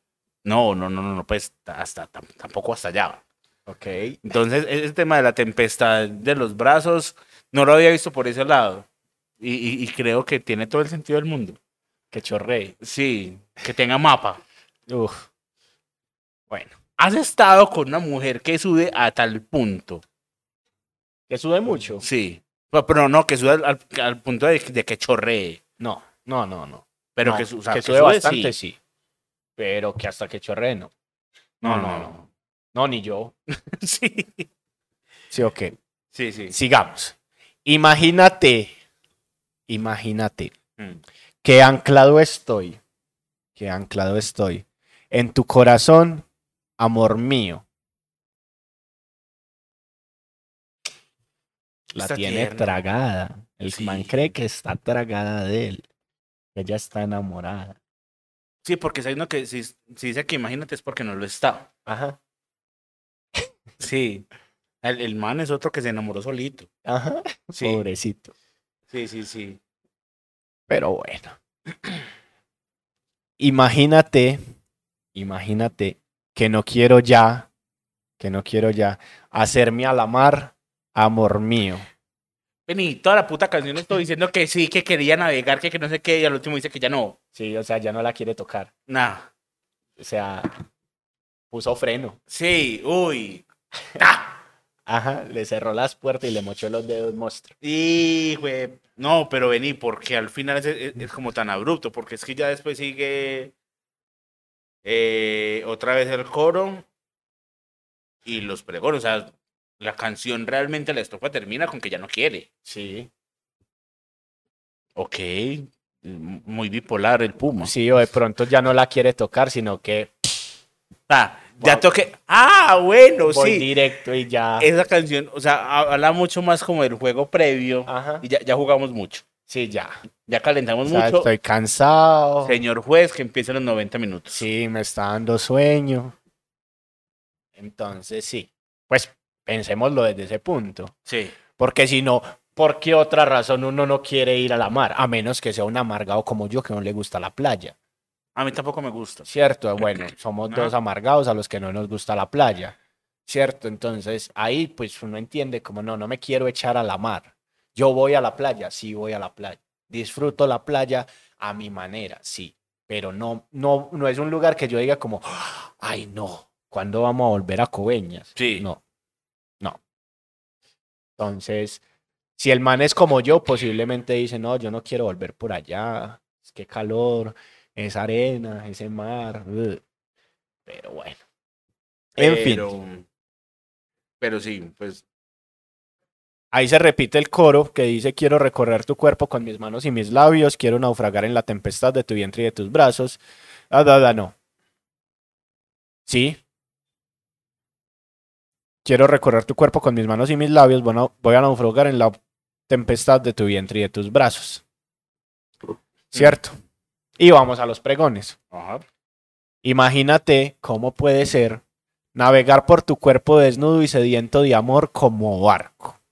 Speaker 3: no, no, no, no, no, pues hasta tam- tampoco hasta allá.
Speaker 2: Ok.
Speaker 3: Entonces, ese tema de la tempestad de los brazos, no lo había visto por ese lado. Y, y- y creo que tiene todo el sentido del mundo.
Speaker 2: Que chorré.
Speaker 3: Sí, que tenga mapa.
Speaker 2: Uf. Bueno.
Speaker 3: ¿Has estado con una mujer que sude a tal punto?
Speaker 2: ¿Que sube mucho?
Speaker 3: Sí. Pero, no, que sude al, punto de, de que chorree.
Speaker 2: No, no, no, no.
Speaker 3: Pero
Speaker 2: No,
Speaker 3: que, o sea,
Speaker 2: que
Speaker 3: sude,
Speaker 2: bastante,
Speaker 3: sí.
Speaker 2: sí. Pero que hasta que chorree, no.
Speaker 3: No,
Speaker 2: No,
Speaker 3: no,
Speaker 2: no,
Speaker 3: no.
Speaker 2: No, ni yo.
Speaker 3: Sí.
Speaker 2: Sí, ok.
Speaker 3: Sí, sí.
Speaker 2: Sigamos. Imagínate, imagínate
Speaker 3: Mm.
Speaker 2: que anclado estoy, que anclado estoy en tu corazón, amor mío. La
Speaker 3: Está
Speaker 2: tiene tragada. El
Speaker 3: Sí.
Speaker 2: man cree que está tragada de él. que Ella está enamorada.
Speaker 3: Sí, porque si hay uno que si, si dice que imagínate es porque no lo está.
Speaker 2: Ajá.
Speaker 3: Sí. El, el man es otro que se enamoró solito.
Speaker 2: Ajá.
Speaker 3: Sí.
Speaker 2: Pobrecito.
Speaker 3: Sí, sí, sí.
Speaker 2: Pero bueno. Imagínate, imagínate que no quiero ya, que no quiero ya hacerme a la mar, amor mío.
Speaker 3: Vení, toda la puta canción estoy diciendo que sí, que quería navegar, que, que no sé qué, y al último dice que ya no.
Speaker 2: Sí, o sea, ya no la quiere tocar.
Speaker 3: Nah.
Speaker 2: O sea, puso freno.
Speaker 3: Sí, uy. ¡Ah!
Speaker 2: Ajá, le cerró las puertas y le mochó los dedos monstruo.
Speaker 3: Y, güey. No, pero vení, porque al final es, es- es como tan abrupto, porque es que ya después sigue eh, otra vez el coro y los pregones. O sea, la canción realmente, la estrofa termina con que ya no quiere.
Speaker 2: Sí.
Speaker 3: Ok. Muy bipolar el Puma.
Speaker 2: Sí, o de pronto ya no la quiere tocar, sino que
Speaker 3: Ah, ya
Speaker 2: Wow.
Speaker 3: toque. Ah, bueno,
Speaker 2: voy
Speaker 3: sí.
Speaker 2: directo y ya.
Speaker 3: Esa canción, o sea, ha- habla mucho más como del juego previo.
Speaker 2: Ajá.
Speaker 3: Y ya, ya jugamos mucho.
Speaker 2: Sí, ya.
Speaker 3: Ya calentamos
Speaker 2: O sea,
Speaker 3: mucho.
Speaker 2: estoy cansado.
Speaker 3: Señor juez, que empieza en los 90 minutos.
Speaker 2: Sí, me está dando sueño. Entonces, sí. Pues pensémoslo desde ese punto.
Speaker 3: Sí.
Speaker 2: Porque si no, ¿por qué otra razón uno no quiere ir a la mar? A menos que sea un amargado como yo que no le gusta la playa.
Speaker 3: A mí tampoco me gusta.
Speaker 2: ¿Cierto? Bueno, somos dos amargados a los que no nos gusta la playa. ¿Cierto? Entonces ahí pues uno entiende como no, no me quiero echar a la mar. Yo voy a la playa, sí voy a la playa. Disfruto la playa a mi manera, sí. Pero no, no, no es un lugar que yo diga como, ay no, ¿cuándo vamos a volver a Coveñas?
Speaker 3: Sí.
Speaker 2: No. Entonces, si el man es como yo, posiblemente dice, no, yo no quiero volver por allá. Es que calor, esa arena, ese mar. ugh". Pero bueno. En fin,
Speaker 3: Pero, pero sí, pues
Speaker 2: ahí se repite el coro que dice, quiero recorrer tu cuerpo con mis manos y mis labios, quiero naufragar en la tempestad de tu vientre y de tus brazos. Ah, da, da, no. Sí. Quiero recorrer tu cuerpo con mis manos y mis labios, voy a, voy a naufragar en la tempestad de tu vientre y de tus brazos. ¿Cierto? Y vamos a los pregones.
Speaker 3: ajá.
Speaker 2: Imagínate cómo puede ser navegar por tu cuerpo desnudo y sediento de amor como barco.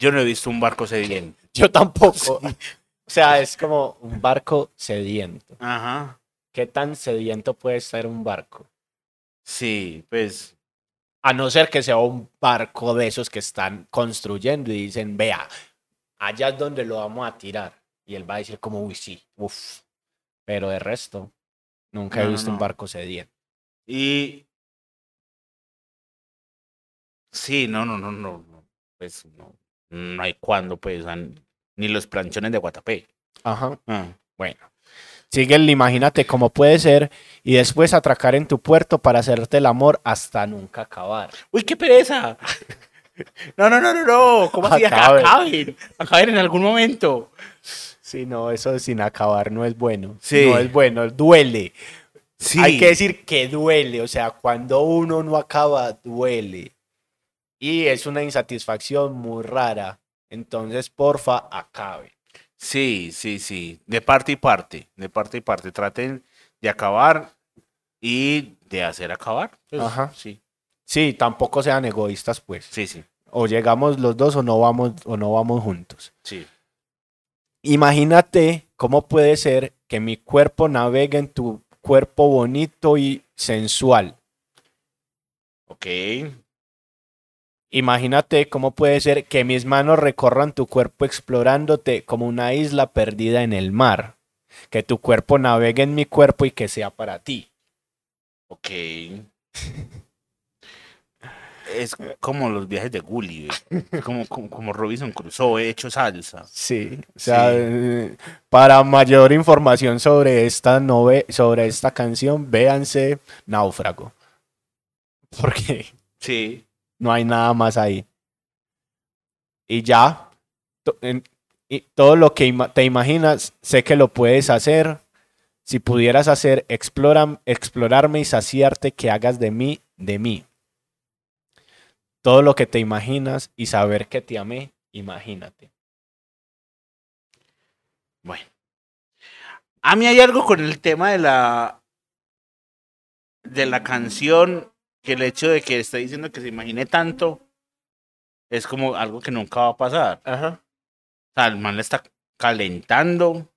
Speaker 3: yo no he visto un barco sediento.
Speaker 2: Yo tampoco. O sea, es como un barco sediento.
Speaker 3: Ajá.
Speaker 2: ¿Qué tan sediento puede ser un barco?
Speaker 3: Sí, pues
Speaker 2: A no ser que sea un barco de esos que están construyendo y dicen, vea, allá es donde lo vamos a tirar. Y él va a decir como, uy, sí, uff. Pero de resto, nunca he
Speaker 3: No, no,
Speaker 2: visto un barco sediento.
Speaker 3: y sí, no, no, no, no, no, pues no, no hay cuándo, pues, ni los planchones de Guatapé.
Speaker 2: Ajá.
Speaker 3: Ah.
Speaker 2: Bueno. Sigue el imagínate cómo puede ser y después atracar en tu puerto para hacerte el amor hasta nunca acabar.
Speaker 3: Uy, qué pereza. No, no, no, no, no. ¿Cómo así?
Speaker 2: Acaben.
Speaker 3: Acaben. Acaben en algún momento.
Speaker 2: Sí, no, eso sin acabar no es bueno.
Speaker 3: Sí.
Speaker 2: No es bueno, duele.
Speaker 3: Sí.
Speaker 2: Hay que decir que duele, o sea, cuando uno no acaba, duele. Y es una insatisfacción muy rara. Entonces, porfa, acabe.
Speaker 3: Sí, sí, sí. De parte y parte. De parte y parte. Traten de acabar y de hacer acabar. Pues,
Speaker 2: Ajá.
Speaker 3: Sí,
Speaker 2: Sí, tampoco sean egoístas, pues.
Speaker 3: sí, sí.
Speaker 2: O llegamos los dos o no vamos, o no vamos juntos.
Speaker 3: Sí.
Speaker 2: Imagínate cómo puede ser que mi cuerpo navegue en tu cuerpo bonito y sensual.
Speaker 3: Ok.
Speaker 2: Imagínate cómo puede ser que mis manos recorran tu cuerpo explorándote como una isla perdida en el mar. Que tu cuerpo navegue en mi cuerpo y que sea para ti.
Speaker 3: Ok. Es como los viajes de Gulliver. Como, como, como Robinson Crusoe hecho salsa.
Speaker 2: Sí, o sea,
Speaker 3: Sí.
Speaker 2: eh, para mayor información sobre esta nove sobre esta canción, véanse Náufrago. Porque
Speaker 3: Sí.
Speaker 2: No hay nada más ahí. Y ya, todo lo que te imaginas, sé que lo puedes hacer. Si pudieras hacer, explora, explorarme y saciarte, que hagas de mí, de mí. Todo lo que te imaginas y saber que te amé, imagínate.
Speaker 3: Bueno. A mí hay algo con el tema de la de la canción que el hecho de que está diciendo que se imagine tanto es como algo que nunca va a pasar.
Speaker 2: Ajá.
Speaker 3: O sea, el man le está calentando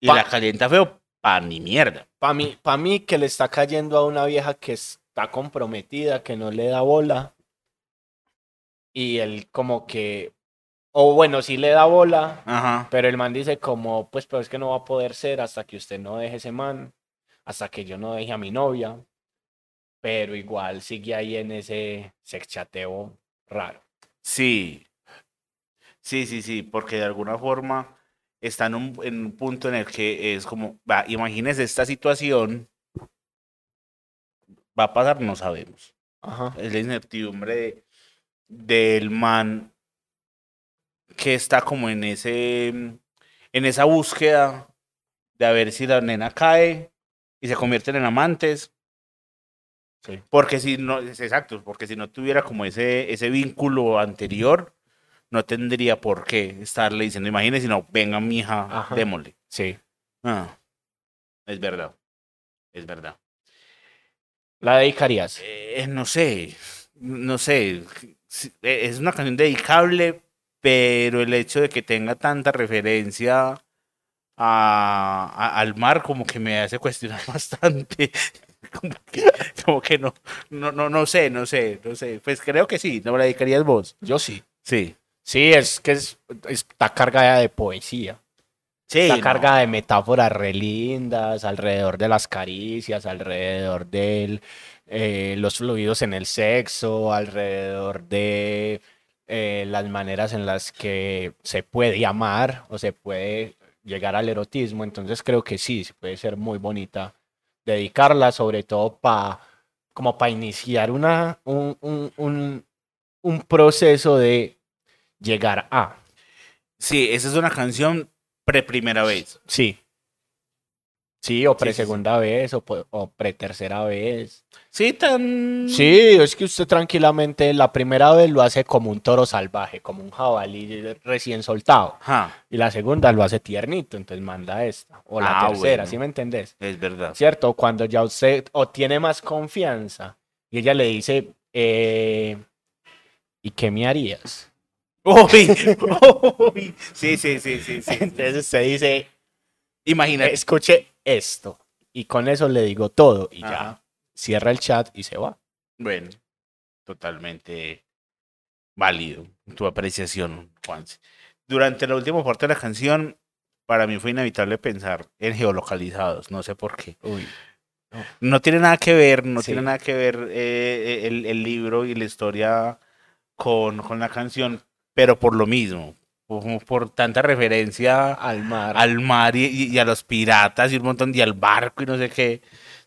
Speaker 3: y
Speaker 2: Pa-
Speaker 3: la calienta feo pa ni mierda.
Speaker 2: Para mí, pa' mí que le está cayendo a una vieja que está comprometida, que no le da bola. Y él como que, o bueno, sí le da bola,
Speaker 3: Ajá.
Speaker 2: pero el man dice como, pues, pero es que no va a poder ser hasta que usted no deje ese man, hasta que yo no deje a mi novia. Pero igual sigue ahí en ese sexchateo raro.
Speaker 3: Sí. Sí, sí, sí, porque de alguna forma está en un, en un punto en el que es como, va, imagínese esta situación, va a pasar, no sabemos.
Speaker 2: Ajá.
Speaker 3: Es la incertidumbre de- del man que está como en ese, en esa búsqueda de a ver si la nena cae y se convierten en amantes.
Speaker 2: Sí.
Speaker 3: Porque si no, es exacto, porque si no tuviera como ese, ese vínculo anterior, no tendría por qué estarle diciendo, imagínese, no, venga, mija,
Speaker 2: Ajá.
Speaker 3: démosle.
Speaker 2: Sí.
Speaker 3: Ah, es verdad, es verdad.
Speaker 2: ¿La dedicarías?
Speaker 3: Eh, no sé, no sé, eh, es una canción dedicable, pero el hecho de que tenga tanta referencia a, a- al mar como que me hace cuestionar bastante. Como que, como que no, no, no, no sé, no sé, no sé. Pues creo que sí, ¿no la dedicarías vos?
Speaker 2: Yo sí.
Speaker 3: Sí.
Speaker 2: Sí, es que es, está cargada de poesía.
Speaker 3: Sí.
Speaker 2: Está
Speaker 3: no.
Speaker 2: cargada de metáforas re lindas alrededor de las caricias, alrededor de los fluidos en el sexo, alrededor de eh, las maneras en las que se puede amar o se puede llegar al erotismo. Entonces creo que sí, sí puede ser muy bonita dedicarla, sobre todo para como para iniciar una, un, un, un, un proceso de llegar a.
Speaker 3: Sí, esa es una canción pre primera vez.
Speaker 2: Sí. Sí, o
Speaker 3: Sí,
Speaker 2: pre
Speaker 3: sí, sí.
Speaker 2: segunda vez o, o pre tercera vez.
Speaker 3: Sí, tan.
Speaker 2: Sí, es que usted tranquilamente la primera vez lo hace como un toro salvaje, como un jabalí recién soltado.
Speaker 3: Ajá,
Speaker 2: Y la segunda lo hace tiernito, entonces manda esta. O la
Speaker 3: Ah,
Speaker 2: tercera,
Speaker 3: bueno.
Speaker 2: ¿sí me entendés?
Speaker 3: es verdad.
Speaker 2: ¿Cierto? Cuando ya usted o tiene más confianza y ella le dice, eh, ¿y qué me harías?
Speaker 3: Uy, uy. Sí, sí, sí, sí, sí.
Speaker 2: Entonces usted dice,
Speaker 3: Imagínate.
Speaker 2: escuche esto. Y con eso le digo todo y ya cierra el chat y se va.
Speaker 3: Bueno, totalmente válido tu apreciación, Juan. Durante la última parte de la canción, para mí fue inevitable pensar en geolocalizados, no sé por qué.
Speaker 2: Uy.
Speaker 3: No tiene nada que ver, no
Speaker 2: Sí.
Speaker 3: tiene nada que ver eh, el, el libro y la historia con, con la canción, pero por lo mismo, por tanta referencia
Speaker 2: Al mar.
Speaker 3: al mar y, y- y a los piratas y un montón y al barco y no sé qué.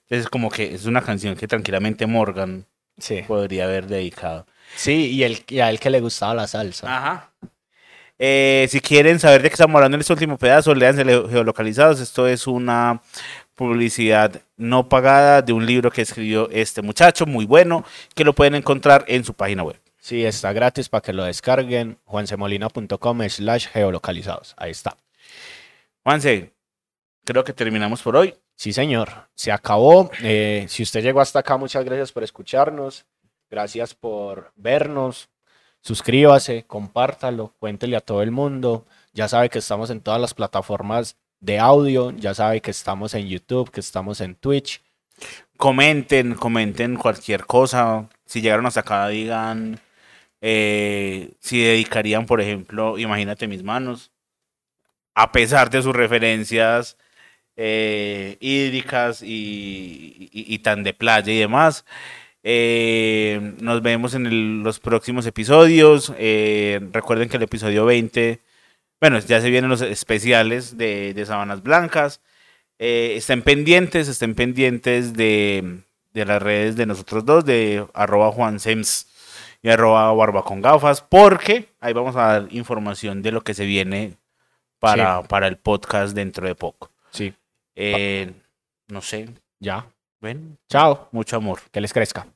Speaker 3: Entonces como que es una canción que tranquilamente Morgan
Speaker 2: Sí.
Speaker 3: podría haber dedicado.
Speaker 2: Sí, y, el, y a él que le gustaba la salsa.
Speaker 3: Ajá. Eh, si quieren saber de qué estamos hablando en este último pedazo, léanse Leo- Geolocalizados. Esto es una publicidad no pagada de un libro que escribió este muchacho, muy bueno, que lo pueden encontrar en su página web.
Speaker 2: Sí, está gratis para que lo descarguen. juansemolina.com slash geolocalizados. Ahí está.
Speaker 3: Juanse, creo que terminamos por hoy.
Speaker 2: Sí, señor. Se acabó. Eh, si usted llegó hasta acá, muchas gracias por escucharnos. Gracias por vernos. Suscríbase, compártalo, cuéntele a todo el mundo. Ya sabe que estamos en todas las plataformas de audio. Ya sabe que estamos en YouTube, que estamos en Twitch.
Speaker 3: Comenten, comenten cualquier cosa. Si llegaron hasta acá, digan eh, si dedicarían, por ejemplo, imagínate mis manos, a pesar de sus referencias eh, hídricas y, y- tan de playa y demás. Eh, nos vemos en los próximos episodios. Eh, recuerden que el episodio 20, bueno, ya se vienen los especiales de, de Sabanas Blancas. Estén pendientes, estén pendientes de, de las redes de nosotros dos, de arroba juansems y arroba barba con gafas, porque ahí vamos a dar información de lo que se viene para, para el podcast dentro de poco.
Speaker 2: Sí,
Speaker 3: Eh, no sé,
Speaker 2: ya.
Speaker 3: ven,
Speaker 2: Chao.
Speaker 3: mucho amor.
Speaker 2: Que les crezca.